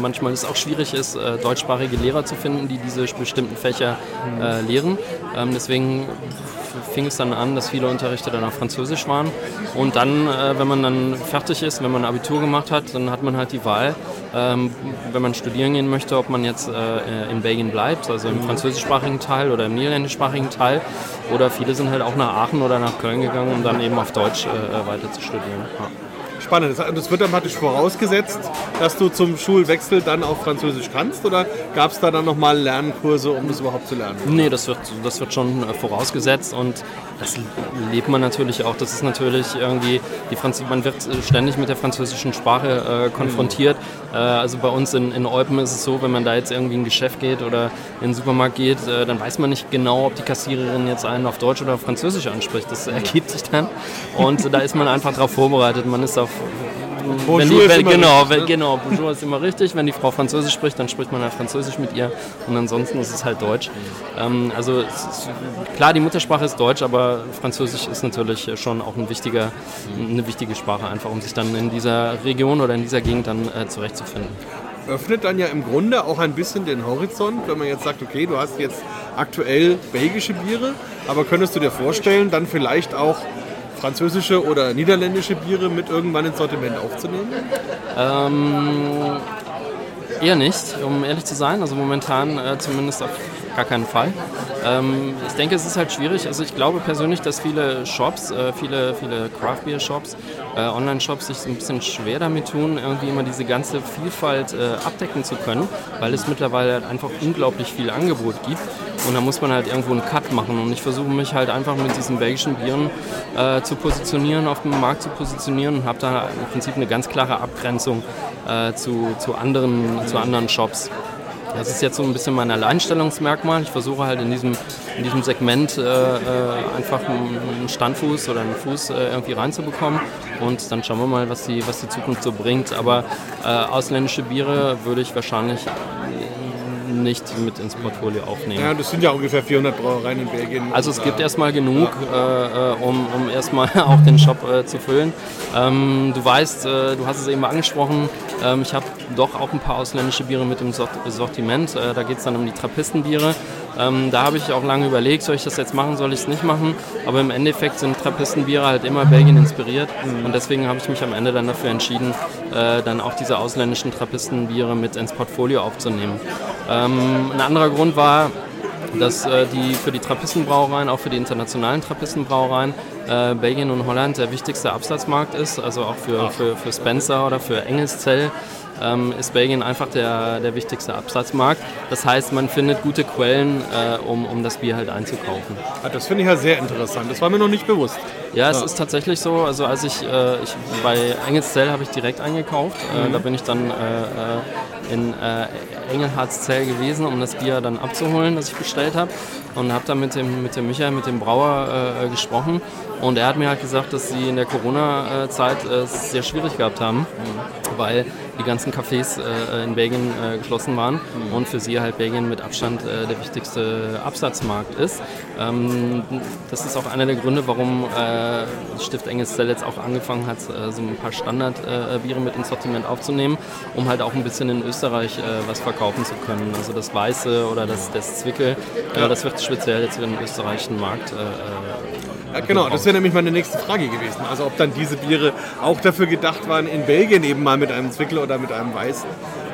manchmal es auch schwierig ist, äh, deutschsprachige Lehrer zu finden, die diese bestimmten Fächer äh, lehren. Ähm, deswegen fing es dann an, dass viele Unterrichte dann auf Französisch waren. Und dann, äh, wenn man dann fertig ist, wenn man ein Abitur gemacht hat, dann hat man halt die Wahl, ähm, wenn man studieren gehen möchte, ob man jetzt in Belgien bleibt, also im französischsprachigen Teil oder im niederländischsprachigen Teil. Oder viele sind halt auch nach Aachen oder nach Köln gegangen, um dann eben auf Deutsch weiter zu studieren. Ja spannend. Das wird dann praktisch vorausgesetzt, dass du zum Schulwechsel dann auch Französisch kannst oder gab es da dann nochmal Lernkurse, um das überhaupt zu lernen? Nee, das wird, das wird schon äh, vorausgesetzt und das lebt man natürlich auch. Das ist natürlich irgendwie, die Franz man wird äh, ständig mit der französischen Sprache äh, konfrontiert. Mhm. Äh, also bei uns in, in Eupen ist es so, wenn man da jetzt irgendwie in ein Geschäft geht oder in den Supermarkt geht, äh, dann weiß man nicht genau, ob die Kassiererin jetzt einen auf Deutsch oder auf Französisch anspricht. Das ergibt sich dann und da ist man einfach darauf vorbereitet. Man ist auf wenn die, wenn, ist immer genau, richtig, ne? genau, Bonjour ist immer richtig. Wenn die Frau Französisch spricht, dann spricht man halt Französisch mit ihr und ansonsten ist es halt Deutsch. Ähm, also ist, klar, die Muttersprache ist Deutsch, aber Französisch ist natürlich schon auch ein wichtiger, eine wichtige Sprache, einfach um sich dann in dieser Region oder in dieser Gegend dann äh, zurechtzufinden öffnet dann ja im Grunde auch ein bisschen den Horizont, wenn man jetzt sagt, okay, du hast jetzt aktuell belgische Biere, aber könntest du dir vorstellen, dann vielleicht auch französische oder niederländische Biere mit irgendwann ins Sortiment aufzunehmen? Ähm, eher nicht, um ehrlich zu sein. Also momentan äh, zumindest auf gar keinen Fall. Ähm, ich denke, es ist halt schwierig. Also ich glaube persönlich, dass viele Shops, äh, viele, viele Craft Beer Shops, äh, Online-Shops sich ein bisschen schwer damit tun, irgendwie immer diese ganze Vielfalt äh, abdecken zu können, weil es mittlerweile halt einfach unglaublich viel Angebot gibt. Und da muss man halt irgendwo einen Cut machen. Und ich versuche mich halt einfach mit diesen belgischen Bieren äh, zu positionieren, auf dem Markt zu positionieren und habe da im Prinzip eine ganz klare Abgrenzung äh, zu, zu, anderen, zu anderen Shops. Das ist jetzt so ein bisschen mein Alleinstellungsmerkmal. Ich versuche halt in diesem, in diesem Segment äh, äh, einfach einen Standfuß oder einen Fuß äh, irgendwie reinzubekommen. Und dann schauen wir mal, was die, was die Zukunft so bringt. Aber äh, ausländische Biere würde ich wahrscheinlich nicht mit ins Portfolio aufnehmen. Ja, das sind ja ungefähr 400 Brauereien in Belgien. Also es gibt erstmal genug, ja. äh, um, um erstmal auch den Shop äh, zu füllen. Ähm, du weißt, äh, du hast es eben angesprochen, ähm, ich habe doch auch ein paar ausländische Biere mit im Sortiment. Äh, da geht es dann um die Trappistenbiere. Ähm, da habe ich auch lange überlegt, soll ich das jetzt machen, soll ich es nicht machen. Aber im Endeffekt sind Trappistenbiere halt immer Belgien inspiriert. Mhm. Und deswegen habe ich mich am Ende dann dafür entschieden, äh, dann auch diese ausländischen Trappistenbiere mit ins Portfolio aufzunehmen. Ähm, ein anderer Grund war, dass äh, die für die Trappistenbrauereien, auch für die internationalen Trappistenbrauereien, äh, Belgien und Holland der wichtigste Absatzmarkt ist, also auch für, für, für Spencer oder für Engelszell ähm, ist Belgien einfach der, der wichtigste Absatzmarkt. Das heißt, man findet gute Quellen, äh, um, um das Bier halt einzukaufen. Das finde ich ja sehr interessant. Das war mir noch nicht bewusst. Ja, es ja. ist tatsächlich so. Also als ich, äh, ich bei Engelszell habe ich direkt eingekauft. Äh, mhm. da bin ich dann äh, äh, in Engelhardzell gewesen, um das Bier dann abzuholen, das ich bestellt habe. Und habe dann mit dem, mit dem Michael, mit dem Brauer gesprochen. Und er hat mir halt gesagt, dass sie in der Corona-Zeit es sehr schwierig gehabt haben, mhm. weil die ganzen Cafés äh, in Belgien äh, geschlossen waren mhm. und für sie halt Belgien mit Abstand äh, der wichtigste Absatzmarkt ist. Ähm, das ist auch einer der Gründe, warum äh, Stift Engelstel jetzt auch angefangen hat, äh, so ein paar Standardbiere mit ins Sortiment aufzunehmen, um halt auch ein bisschen in Österreich äh, was verkaufen zu können. Also das Weiße oder das, das Zwickel, das wird speziell jetzt für den österreichischen Markt genau, das wäre nämlich meine nächste Frage gewesen. Also ob dann diese Biere auch dafür gedacht waren, in Belgien eben mal mit einem Zwickel oder mit einem Weißen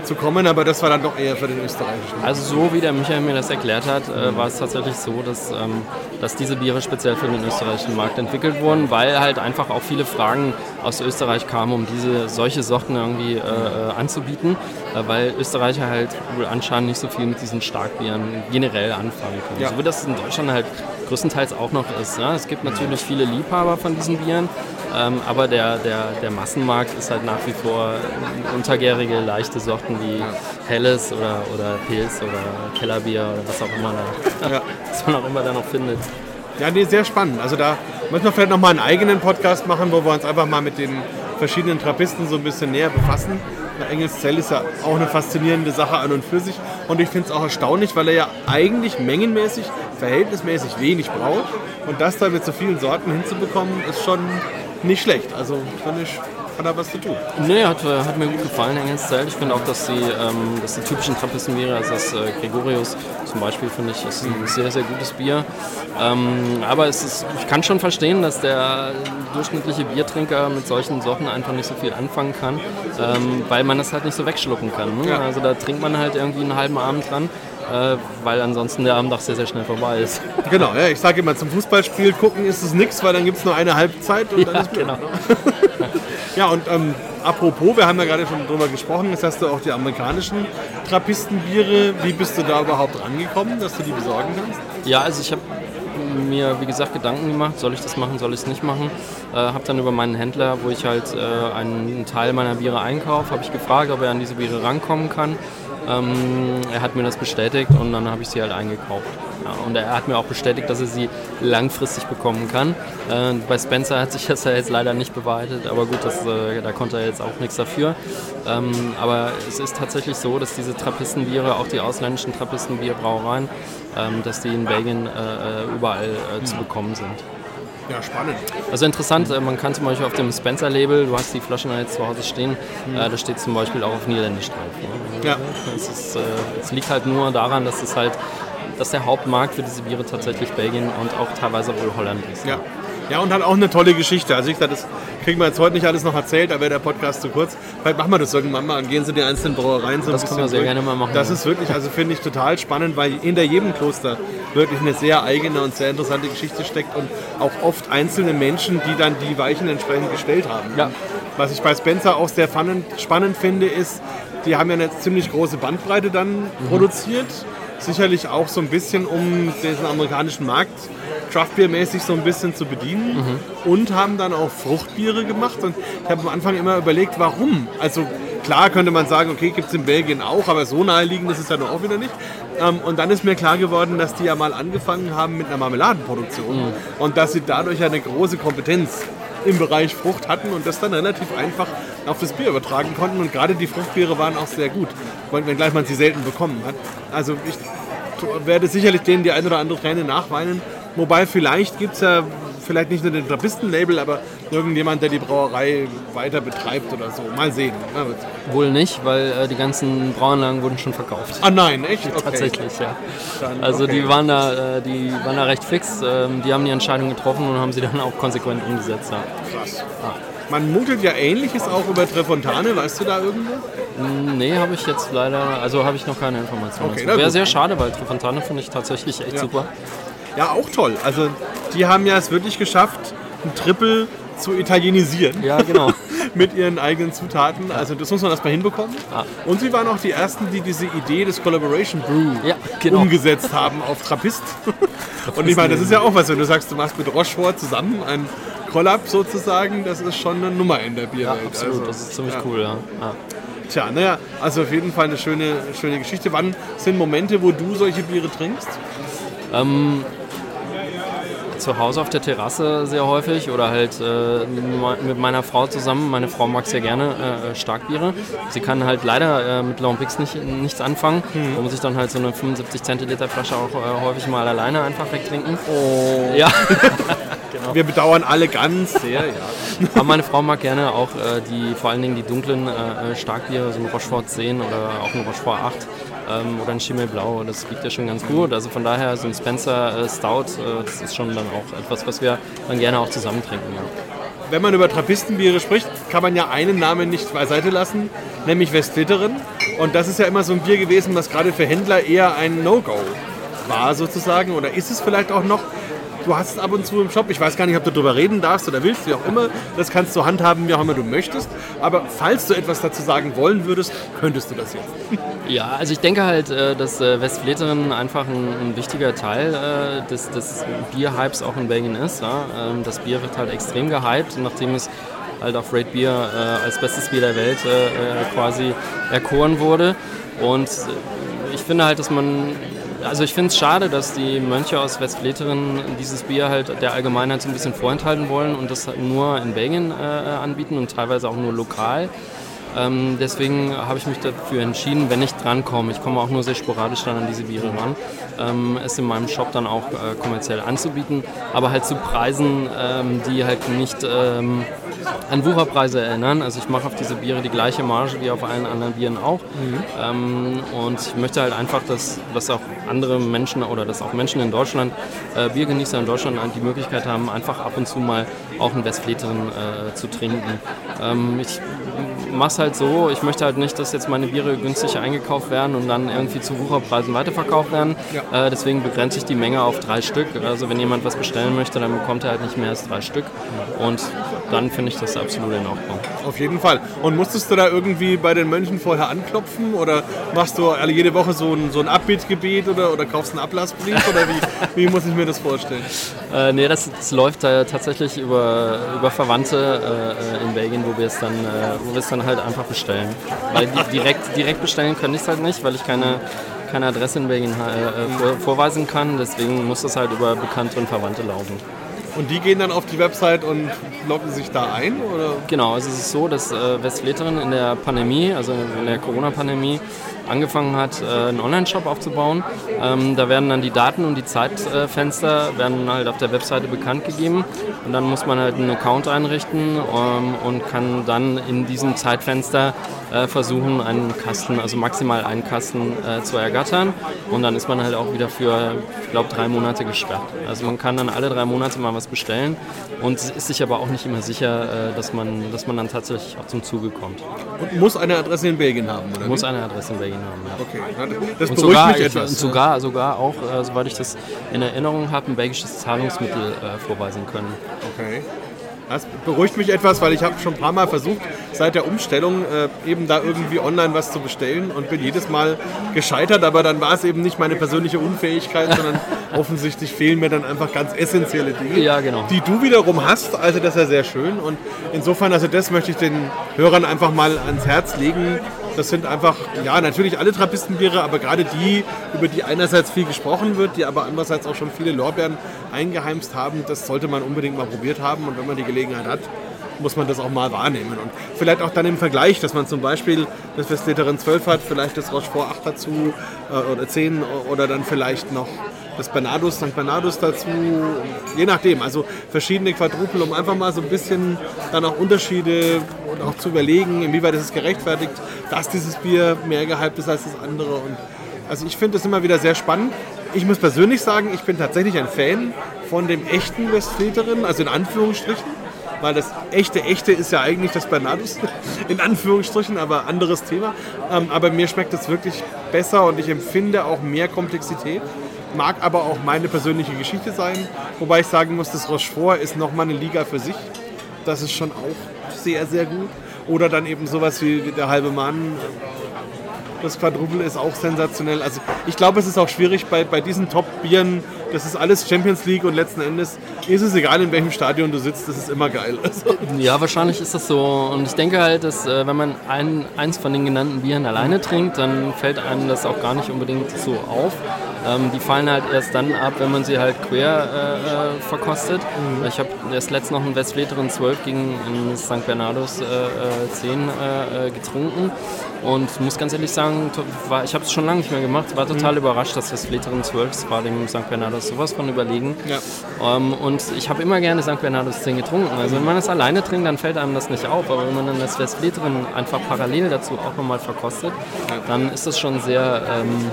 zu kommen, aber das war dann doch eher für den österreichischen. Also so wie der Michael mir das erklärt hat, äh, war es tatsächlich so, dass, ähm, dass diese Biere speziell für den österreichischen Markt entwickelt wurden, weil halt einfach auch viele Fragen aus Österreich kamen, um diese solche Sorten irgendwie äh, äh anzubieten, äh, weil Österreicher halt wohl anscheinend nicht so viel mit diesen Starkbieren generell anfangen können. Ja. So wie das in Deutschland halt größtenteils auch noch ist. Ja? Es gibt natürlich viele Liebhaber von diesen Bieren, ähm, aber der, der, der Massenmarkt ist halt nach wie vor untergärige, leichte Sorten wie Helles oder, oder Pils oder Kellerbier oder was auch immer da, ja. was man auch immer da noch findet. Ja, nee, sehr spannend. Also da müssen wir vielleicht nochmal einen eigenen Podcast machen, wo wir uns einfach mal mit den verschiedenen Trappisten so ein bisschen näher befassen. Engelszell ist ja auch eine faszinierende Sache an und für sich. Und ich finde es auch erstaunlich, weil er ja eigentlich mengenmäßig, verhältnismäßig wenig braucht. Und das dann mit so vielen Sorten hinzubekommen, ist schon nicht schlecht. Also finde ich hat er was zu tun. Nee, hat, äh, hat mir gut gefallen, Engels Zelt. Ich finde auch, dass die, ähm, dass die typischen Trappisten also das äh, Gregorius zum Beispiel, finde ich, ist ein sehr, sehr gutes Bier. Ähm, aber es ist, ich kann schon verstehen, dass der durchschnittliche Biertrinker mit solchen Sorten einfach nicht so viel anfangen kann, ähm, weil man das halt nicht so wegschlucken kann. Ne? Ja. Also da trinkt man halt irgendwie einen halben Abend dran. Äh, weil ansonsten der Abend auch sehr, sehr schnell vorbei ist. Genau, ja, ich sage immer, zum Fußballspiel gucken ist es nichts, weil dann gibt es nur eine Halbzeit und dann ja, ist genau. Ja, und ähm, apropos, wir haben ja gerade schon drüber gesprochen, jetzt hast du auch die amerikanischen Trappistenbiere. Wie bist du da überhaupt rangekommen, dass du die besorgen kannst? Ja, also ich habe mir, wie gesagt, Gedanken gemacht, soll ich das machen, soll ich es nicht machen. Äh, habe dann über meinen Händler, wo ich halt äh, einen Teil meiner Biere einkaufe, habe ich gefragt, ob er an diese Biere rankommen kann. Ähm, er hat mir das bestätigt und dann habe ich sie halt eingekauft. Ja, und er hat mir auch bestätigt, dass er sie langfristig bekommen kann. Äh, bei Spencer hat sich das ja jetzt leider nicht bewahrheitet, aber gut, das, äh, da konnte er jetzt auch nichts dafür. Ähm, aber es ist tatsächlich so, dass diese Trappistenbiere, auch die ausländischen Trappistenbierbrauereien, ähm, dass die in Belgien äh, äh überall äh, zu bekommen sind. Ja, spannend. Also interessant, äh, man kann zum Beispiel auf dem Spencer-Label, du hast die Flaschen jetzt zu Hause stehen, mhm. äh, da steht zum Beispiel auch auf Niederländisch drauf. Ne? Ja. Es, äh, es, liegt halt nur daran, dass es halt, dass der Hauptmarkt für diese Biere tatsächlich Belgien und auch teilweise wohl Holland ist. Ja. Ja, und hat auch eine tolle Geschichte. Also ich sage, das kriegen wir jetzt heute nicht alles noch erzählt, da wäre der Podcast zu kurz. Vielleicht machen wir das irgendwann mal und gehen Sie die einzelnen Brauereien so ein das bisschen können wir sehr durch. gerne mal machen. Das ist wirklich, also finde ich total spannend, weil hinter jedem Kloster wirklich eine sehr eigene und sehr interessante Geschichte steckt und auch oft einzelne Menschen, die dann die Weichen entsprechend gestellt haben. Ja. Was ich bei Spencer auch sehr spannend finde, ist, die haben ja eine ziemlich große Bandbreite dann mhm. produziert. Sicherlich auch so ein bisschen, um diesen amerikanischen Markt Craftbeer-mäßig so ein bisschen zu bedienen mhm. und haben dann auch Fruchtbiere gemacht. Und ich habe am Anfang immer überlegt, warum. Also klar könnte man sagen, okay, gibt es in Belgien auch, aber so naheliegend ist es ja auch wieder nicht. Ähm, und dann ist mir klar geworden, dass die ja mal angefangen haben mit einer Marmeladenproduktion mhm. und dass sie dadurch eine große Kompetenz im Bereich Frucht hatten und das dann relativ einfach auf das Bier übertragen konnten. Und gerade die Fruchtbiere waren auch sehr gut, wenngleich man sie selten bekommen hat. Also ich werde sicherlich denen die ein oder andere Träne nachweinen, Wobei vielleicht gibt es ja vielleicht nicht nur den Trappisten-Label, aber irgendjemand, der die Brauerei weiter betreibt oder so. Mal sehen. Ja, Wohl nicht, weil äh, die ganzen Brauanlagen wurden schon verkauft. Ah nein, echt? Okay. Tatsächlich, ja. Dann, also okay. die, waren da, äh, die waren da recht fix. Ähm, die haben die Entscheidung getroffen und haben sie dann auch konsequent umgesetzt. Ja. Krass. Ja. Man mutet ja Ähnliches auch über Trefontane, weißt du da irgendwo? Mm, nee, habe ich jetzt leider, also habe ich noch keine Informationen. Okay, Wäre sehr schade, weil Trefontane finde ich tatsächlich echt super. Ja, auch toll. Also die haben ja es wirklich geschafft, ein Triple zu italienisieren. Ja, genau. mit ihren eigenen Zutaten. Ja. Also das muss man erstmal hinbekommen. Ja. Und sie waren auch die Ersten, die diese Idee des Collaboration Brew ja, genau. umgesetzt haben auf Trappist. Und ich meine, das ist ja auch was, wenn du sagst, du machst mit Rochefort zusammen ein Collab sozusagen, das ist schon eine Nummer in der Bierwelt. Ja, absolut, also, das ist ziemlich cool, ja. Tja, naja, also auf jeden Fall eine schöne, schöne Geschichte. Wann sind Momente, wo du solche Biere trinkst? Ähm, zu Hause auf der Terrasse sehr häufig oder halt äh, mit meiner Frau zusammen. Meine Frau mag sehr gerne äh, Starkbiere. Sie kann halt leider äh, mit Lambics nicht, nichts anfangen. Mhm. Da muss ich dann halt so eine 75 Zentiliter Flasche auch äh, häufig mal alleine einfach wegtrinken. Oh. Ja. genau. Wir bedauern alle ganz sehr, ja. Aber meine Frau mag gerne auch äh, die, vor allen Dingen die dunklen äh, Starkbiere, so ein Rochefort 10 oder auch ein Rochefort 8 ähm, oder ein Schimmelblau. Das liegt ja schon ganz gut. Also von daher so ein Spencer äh, Stout, äh, das ist schon dann auch etwas, was wir dann gerne auch zusammen trinken. Ja. Wenn man über Trappistenbiere spricht, kann man ja einen Namen nicht beiseite lassen, nämlich Westflitteren. Und das ist ja immer so ein Bier gewesen, was gerade für Händler eher ein No-Go war sozusagen. Oder ist es vielleicht auch noch? Du hast es ab und zu im Shop. Ich weiß gar nicht, ob du darüber reden darfst oder willst, wie auch immer. Das kannst du handhaben, wie auch immer du möchtest. Aber falls du etwas dazu sagen wollen würdest, könntest du das jetzt. Ja, also ich denke halt, äh, dass äh, Westfleteren einfach ein, wichtiger Teil äh, des, des Bierhypes auch in Belgien ist. Ähm, das Bier wird halt extrem gehypt, nachdem es halt auf Rate Beer als bestes Bier der Welt quasi erkoren wurde. Und ich finde halt, dass man also ich finde es schade, dass die Mönche aus Westfleteren dieses Bier halt der Allgemeinheit so ein bisschen vorenthalten wollen und das nur in Belgien äh, anbieten und teilweise auch nur lokal. Ähm, deswegen habe ich mich dafür entschieden, wenn ich drankomme, ich komme auch nur sehr sporadisch dann an diese Biere ran, ähm, es in meinem Shop dann auch äh, kommerziell anzubieten, aber halt zu Preisen, ähm, die halt nicht ähm, an Wucherpreise erinnern. Also ich mache auf diese Biere die gleiche Marge wie auf allen anderen Bieren auch. Mhm. Ähm, und ich möchte halt einfach, dass, dass auch andere Menschen oder dass auch Menschen in Deutschland, äh, Biergenießer in Deutschland die Möglichkeit haben, einfach ab und zu mal auch einen Westfleteren äh, zu trinken. Ähm, ich mache es halt so, ich möchte halt nicht, dass jetzt meine Biere günstig eingekauft werden und dann irgendwie zu Wucherpreisen weiterverkauft werden. Ja. Äh, deswegen begrenze ich die Menge auf drei Stück. Also wenn jemand was bestellen möchte, dann bekommt er halt nicht mehr als drei Stück. Und dann finde ich das absolut in Ordnung. Auf jeden Fall. Und musstest du da irgendwie bei den Mönchen vorher anklopfen oder machst du alle jede Woche so ein, so ein Abbittgebet oder, oder kaufst einen Ablassbrief oder wie, wie muss ich mir das vorstellen? Äh, nee, das, das läuft äh, tatsächlich über, über Verwandte äh, in Belgien, wo wir es dann, äh, wo wir es dann halt einfach bestellen. Weil direkt, direkt bestellen können ich es halt nicht, weil ich keine keine Adresse in Belgien äh, vor, vorweisen kann. Deswegen muss das halt über Bekannte und Verwandte laufen. Und die gehen dann auf die Website und loggen sich da ein? Oder? Genau, also es ist so, dass äh, Westfleterin in der Pandemie, also in der Corona-Pandemie, angefangen hat, äh, einen Online-Shop aufzubauen. Ähm, da werden dann die Daten und die Zeitfenster werden halt auf der Webseite bekannt gegeben und dann muss man halt einen Account einrichten ähm, und kann dann in diesem Zeitfenster äh, versuchen, einen Kasten, also maximal einen Kasten äh, zu ergattern und dann ist man halt auch wieder für, ich glaube, drei Monate gesperrt. Also man kann dann alle drei Monate mal was bestellen und ist sich aber auch nicht immer sicher, dass, man, dass man dann tatsächlich auch zum Zuge kommt. Und muss eine Adresse in Belgien haben, oder? Muss eine Adresse in Belgien haben, ja. Okay, das und beruhigt sogar, mich ich, etwas. und sogar, sogar auch, äh, soweit ich das in Erinnerung habe, ein belgisches Zahlungsmittel äh, vorweisen können. Okay. Das beruhigt mich etwas, weil ich habe schon ein paar Mal versucht, seit der Umstellung äh, eben da irgendwie online was zu bestellen und bin jedes Mal gescheitert, aber dann war es eben nicht meine persönliche Unfähigkeit, sondern offensichtlich fehlen mir dann einfach ganz essentielle Dinge, Ja, genau. die du wiederum hast. Also das ist ja sehr schön und insofern, also das möchte ich den Hörern einfach mal ans Herz legen. Das sind einfach, ja, natürlich alle Trappistenbiere, aber gerade die, über die einerseits viel gesprochen wird, die aber andererseits auch schon viele Lorbeeren eingeheimst haben, das sollte man unbedingt mal probiert haben. Und wenn man die Gelegenheit hat, muss man das auch mal wahrnehmen. Und vielleicht auch dann im Vergleich, dass man zum Beispiel das Westleterin 12 hat, vielleicht das Rochefort 8 dazu äh, oder 10 oder dann vielleicht noch das Bernardus, St. Bernardus dazu, je nachdem. Also verschiedene Quadrupel, um einfach mal so ein bisschen dann auch Unterschiede und auch zu überlegen, inwieweit ist es gerechtfertigt, dass dieses Bier mehr gehypt ist als das andere. Und also ich finde das immer wieder sehr spannend. Ich muss persönlich sagen, ich bin tatsächlich ein Fan von dem echten Westfleterin, also in Anführungsstrichen weil das echte, echte ist ja eigentlich das Bernardus, in Anführungsstrichen, aber anderes Thema. Ähm, aber mir schmeckt es wirklich besser und ich empfinde auch mehr Komplexität. Mag aber auch meine persönliche Geschichte sein, wobei ich sagen muss, das Rochefort ist nochmal eine Liga für sich. Das ist schon auch sehr, sehr gut. Oder dann eben sowas wie der halbe Mann. Das Quadruple ist auch sensationell. Also ich glaube, es ist auch schwierig bei, bei diesen Top-Bieren. Das ist alles Champions League und letzten Endes ist es egal, in welchem Stadion du sitzt, das ist immer geil. Also, Ja, wahrscheinlich ist das so. Und ich denke halt, dass äh, wenn man ein, eins von den genannten Bieren alleine trinkt, dann fällt einem das auch gar nicht unbedingt so auf. Ähm, die fallen halt erst dann ab, wenn man sie halt quer äh, äh, verkostet. Ich habe erst letztens noch einen Westfleterin 12 gegen einen St. Bernardus äh, äh, 10 äh, äh, getrunken. Und muss ganz ehrlich sagen, war, ich habe es schon lange nicht mehr gemacht, war total überrascht, dass Westfleterin 12 war dem St. Bernardus sowas von überlegen. ja. Ähm, und ich habe immer gerne St. Bernardus 10 getrunken. Also wenn man das alleine trinkt, dann fällt einem das nicht auf. Aber wenn man dann das Westfleterin einfach parallel dazu auch nochmal verkostet, dann ist das schon sehr, ähm,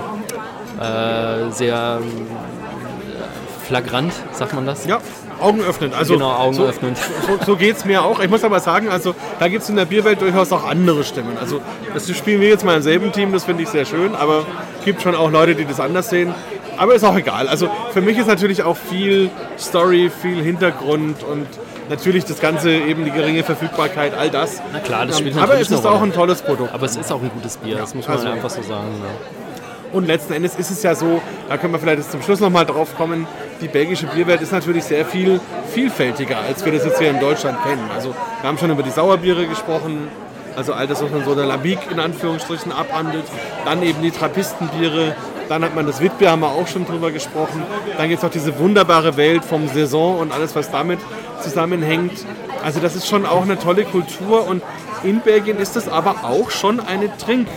äh, sehr äh, flagrant, sagt man das? Ja, Augen öffnen. Also Genau, Augen so, öffnen. So, so geht es mir auch. Ich muss aber sagen, also da gibt es in der Bierwelt durchaus auch andere Stimmen. Also das spielen wir jetzt mal im selben Team, das finde ich sehr schön, aber es gibt schon auch Leute, die das anders sehen. Aber ist auch egal. Also für mich ist natürlich auch viel Story, viel Hintergrund und natürlich das Ganze, eben die geringe Verfügbarkeit, all das. Na klar, das spielt Aber natürlich es ist auch ein tolles Produkt. Aber es ist auch ein gutes Bier, das muss man also- einfach so sagen. Ja. Und letzten Endes ist es ja so, da können wir vielleicht jetzt zum Schluss nochmal drauf kommen, die belgische Bierwelt ist natürlich sehr viel vielfältiger, als wir das jetzt hier in Deutschland kennen. Also wir haben schon über die Sauerbiere gesprochen, also all das, was man so der Labik in Anführungsstrichen abhandelt. Dann eben die Trappistenbiere, dann hat man das Witbier, haben wir auch schon drüber gesprochen. Dann gibt es auch diese wunderbare Welt vom Saison und alles, was damit zusammenhängt. Also das ist schon auch eine tolle Kultur und in Belgien ist das aber auch schon eine Trink.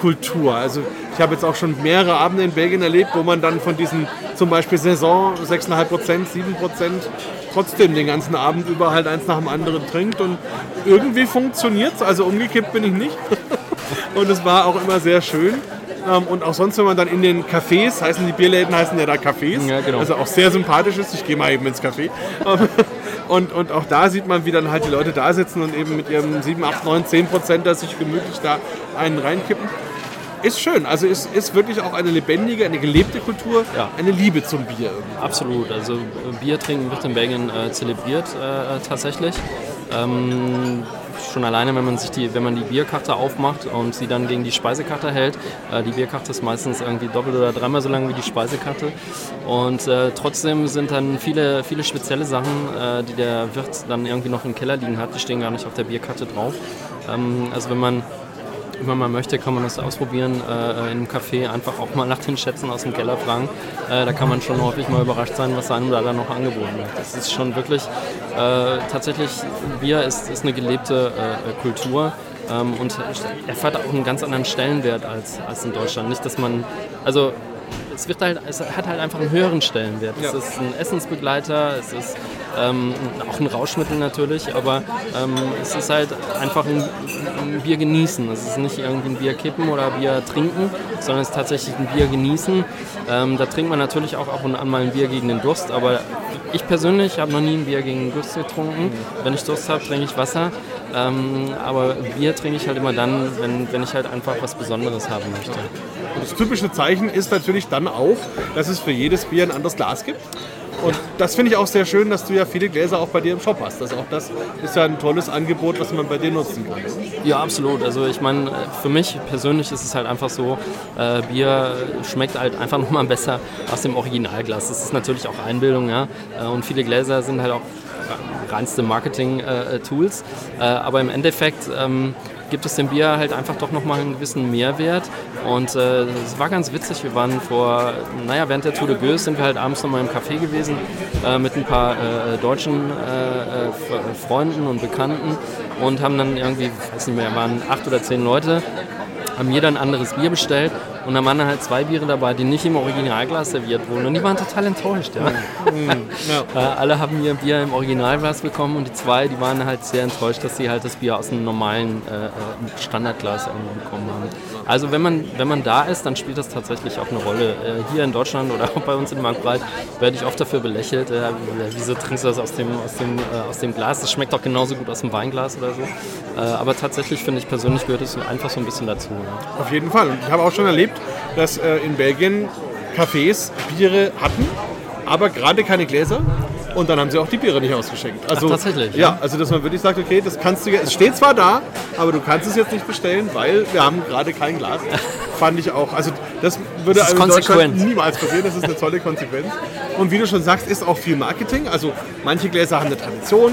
Kultur. Also ich habe jetzt auch schon mehrere Abende in Belgien erlebt, wo man dann von diesen zum Beispiel Saison 6,5 Prozent, 7 Prozent trotzdem den ganzen Abend über halt eins nach dem anderen trinkt und irgendwie funktioniert es. Also umgekippt bin ich nicht. und es war auch immer sehr schön. Ähm, Und auch sonst, wenn man dann in den Cafés, heißen die Bierläden heißen ja da Cafés, Ja, genau. also auch sehr sympathisch ist. Ich gehe mal eben ins Café. Und, und auch da sieht man, wie dann halt die Leute da sitzen und eben mit ihrem 7, 8, 9, 10 Prozent da sich gemütlich da einen reinkippen. Ist schön. Also ist, ist wirklich auch eine lebendige, eine gelebte Kultur, Ja. eine Liebe zum Bier. irgendwie. Absolut. Also äh, Bier trinken wird in Belgien äh, zelebriert äh, tatsächlich. Ähm, schon alleine, wenn man sich die, wenn man die Bierkarte aufmacht und sie dann gegen die Speisekarte hält. Äh, die Bierkarte ist meistens irgendwie doppelt oder dreimal so lang wie die Speisekarte. Und äh, trotzdem sind dann viele, viele spezielle Sachen, äh, die der Wirt dann irgendwie noch im Keller liegen hat, die stehen gar nicht auf der Bierkarte drauf. Ähm, also wenn man wenn man möchte, kann man das ausprobieren äh, in einem Café, einfach auch mal nach den Schätzen aus dem Keller fragen. Äh, da kann man schon häufig mal überrascht sein, was einem da dann noch angeboten wird. Das ist schon wirklich, äh, tatsächlich, Bier ist, ist eine gelebte äh, Kultur. Ähm, und erfährt auch einen ganz anderen Stellenwert als, als in Deutschland. Nicht, dass man, also es, wird halt, es hat halt einfach einen höheren Stellenwert. Ja. Es ist ein Essensbegleiter, es ist ähm, auch ein Rauschmittel natürlich, aber ähm, es ist halt einfach ein, ein, Bier genießen. Es ist nicht irgendwie ein Bier kippen oder Bier trinken, sondern es ist tatsächlich ein Bier genießen. Ähm, da trinkt man natürlich auch ab und an mal ein Bier gegen den Durst, aber ich persönlich habe noch nie ein Bier gegen den Durst getrunken. Wenn ich Durst habe, trinke ich Wasser. Ähm, aber Bier trinke ich halt immer dann, wenn, wenn ich halt einfach was Besonderes haben möchte. Und das typische Zeichen ist natürlich dann auch, dass es für jedes Bier ein anderes Glas gibt. Und das finde ich auch sehr schön, dass du ja viele Gläser auch bei dir im Shop hast. Also auch das ist ja ein tolles Angebot, was man bei dir nutzen kann. Ja, absolut. Also ich meine, für mich persönlich ist es halt einfach so, äh, Bier schmeckt halt einfach nochmal besser aus dem Originalglas. Das ist natürlich auch Einbildung, ja. Äh, und viele Gläser sind halt auch reinste Marketing-Tools. Äh, äh, aber im Endeffekt ähm, gibt es dem Bier halt einfach doch nochmal einen gewissen Mehrwert. Und äh, es war ganz witzig, wir waren vor, naja, während der Tour de Gueux sind wir halt abends nochmal im Café gewesen äh, mit ein paar äh, deutschen äh, Freunden und Bekannten und haben dann irgendwie, ich weiß nicht mehr, waren acht oder zehn Leute, haben jeder ein anderes Bier bestellt und da waren dann halt zwei Biere dabei, die nicht im Originalglas serviert wurden. Und die waren total enttäuscht. Ja. Mhm. ja. Äh, alle haben ihr Bier im Originalglas bekommen und die zwei, die waren halt sehr enttäuscht, dass sie halt das Bier aus einem normalen äh, äh Standardglas irgendwie bekommen haben. Also wenn man, wenn man da ist, dann spielt das tatsächlich auch eine Rolle. Äh, hier in Deutschland oder auch bei uns in Marktbreit werde ich oft dafür belächelt. Äh, wieso trinkst du das aus dem, aus, dem, äh, aus dem Glas? Das schmeckt doch genauso gut aus dem Weinglas oder so. Äh, aber tatsächlich finde ich persönlich gehört es einfach so ein bisschen dazu. Ja. Auf jeden Fall. Und ich habe auch schon erlebt, dass äh, in Belgien Cafés Biere hatten, aber gerade keine Gläser. Und dann haben sie auch die Biere nicht ausgeschenkt. Also, Ach, tatsächlich? Ja, ja, also dass man wirklich sagt, okay, das kannst du, es steht zwar da, aber du kannst es jetzt nicht bestellen, weil wir haben gerade kein Glas. Fand ich auch. Also das würde das also in Deutschland niemals passieren. Das ist eine tolle Konsequenz. Und wie du schon sagst, ist auch viel Marketing. Also manche Gläser haben eine Tradition,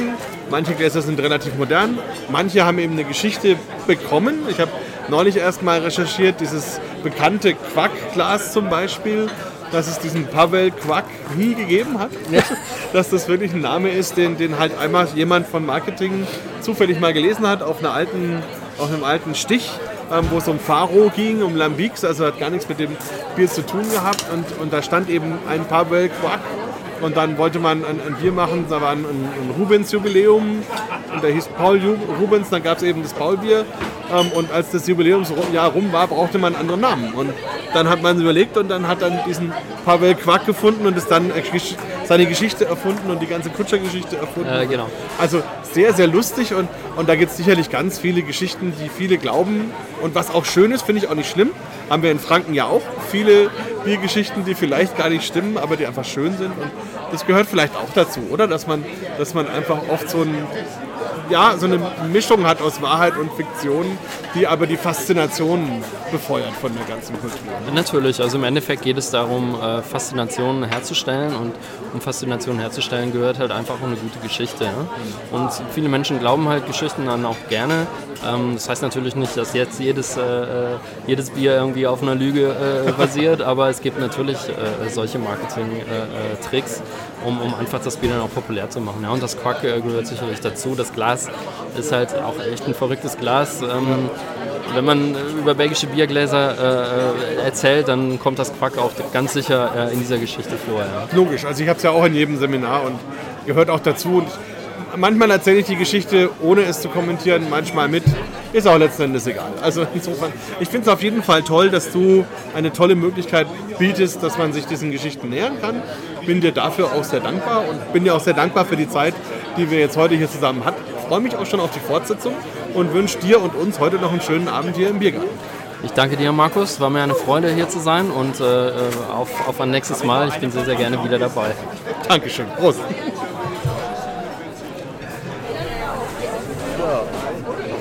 manche Gläser sind relativ modern, manche haben eben eine Geschichte bekommen. Ich habe neulich erst mal recherchiert, dieses bekannte Quack-Glas zum Beispiel, dass es diesen Pavel Quack nie gegeben hat. Dass das wirklich ein Name ist, den, den halt einmal jemand von Marketing zufällig mal gelesen hat auf, einer alten, auf einem alten Stich, ähm, wo es um Faro ging, um Lambics, also hat gar nichts mit dem Bier zu tun gehabt. Und, und da stand eben ein Pavel Quack und dann wollte man ein, ein Bier machen, da war ein, ein Rubens-Jubiläum und der hieß Paul Rubens, dann gab es eben das Paulbier. Ähm, und als das Jubiläumsjahr rum war, brauchte man einen anderen Namen. Und dann hat man überlegt und dann hat dann diesen Pavel Quack gefunden und ist dann seine Geschichte erfunden und die ganze Kutschergeschichte erfunden. Äh, genau. Also sehr, sehr lustig und, und da gibt es sicherlich ganz viele Geschichten, die viele glauben. Und was auch schön ist, finde ich auch nicht schlimm, haben wir in Franken ja auch viele Biergeschichten, die vielleicht gar nicht stimmen, aber die einfach schön sind. Und das gehört vielleicht auch dazu, oder? Dass man, dass man einfach oft so ein ja, so eine Mischung hat aus Wahrheit und Fiktion, die aber die Faszination befeuert von der ganzen Kultur. Natürlich, also im Endeffekt geht es darum, äh, Faszination herzustellen und um Faszination herzustellen gehört halt einfach eine gute Geschichte. Und viele Menschen glauben halt Geschichten dann auch gerne. Ähm, das heißt natürlich nicht, dass jetzt jedes, äh, äh, jedes Bier irgendwie auf einer Lüge basiert, aber es gibt natürlich solche Marketing-Tricks, um, um einfach das Bier dann auch populär zu machen. und das Quack gehört sicherlich dazu. Das Glas ist halt auch echt ein verrücktes Glas. Ähm, wenn man über belgische Biergläser äh, erzählt, dann kommt das Quack auch ganz sicher äh, in dieser Geschichte vor. Ja. Logisch, also ich habe es ja auch in jedem Seminar und gehört auch dazu. Und manchmal erzähle ich die Geschichte, ohne es zu kommentieren, manchmal mit. Ist auch letzten Endes egal. Also insofern, ich finde es auf jeden Fall toll, dass du eine tolle Möglichkeit bietest, dass man sich diesen Geschichten nähern kann. Bin dir dafür auch sehr dankbar und bin dir auch sehr dankbar für die Zeit, die wir jetzt heute hier zusammen hatten. Freue mich auch schon auf die Fortsetzung und wünsche dir und uns heute noch einen schönen Abend hier im Biergarten. Ich danke dir, Markus. War mir eine Freude, hier zu sein und äh, auf, auf ein nächstes Mal. Ich bin sehr, sehr gerne wieder dabei. Dankeschön. Prost.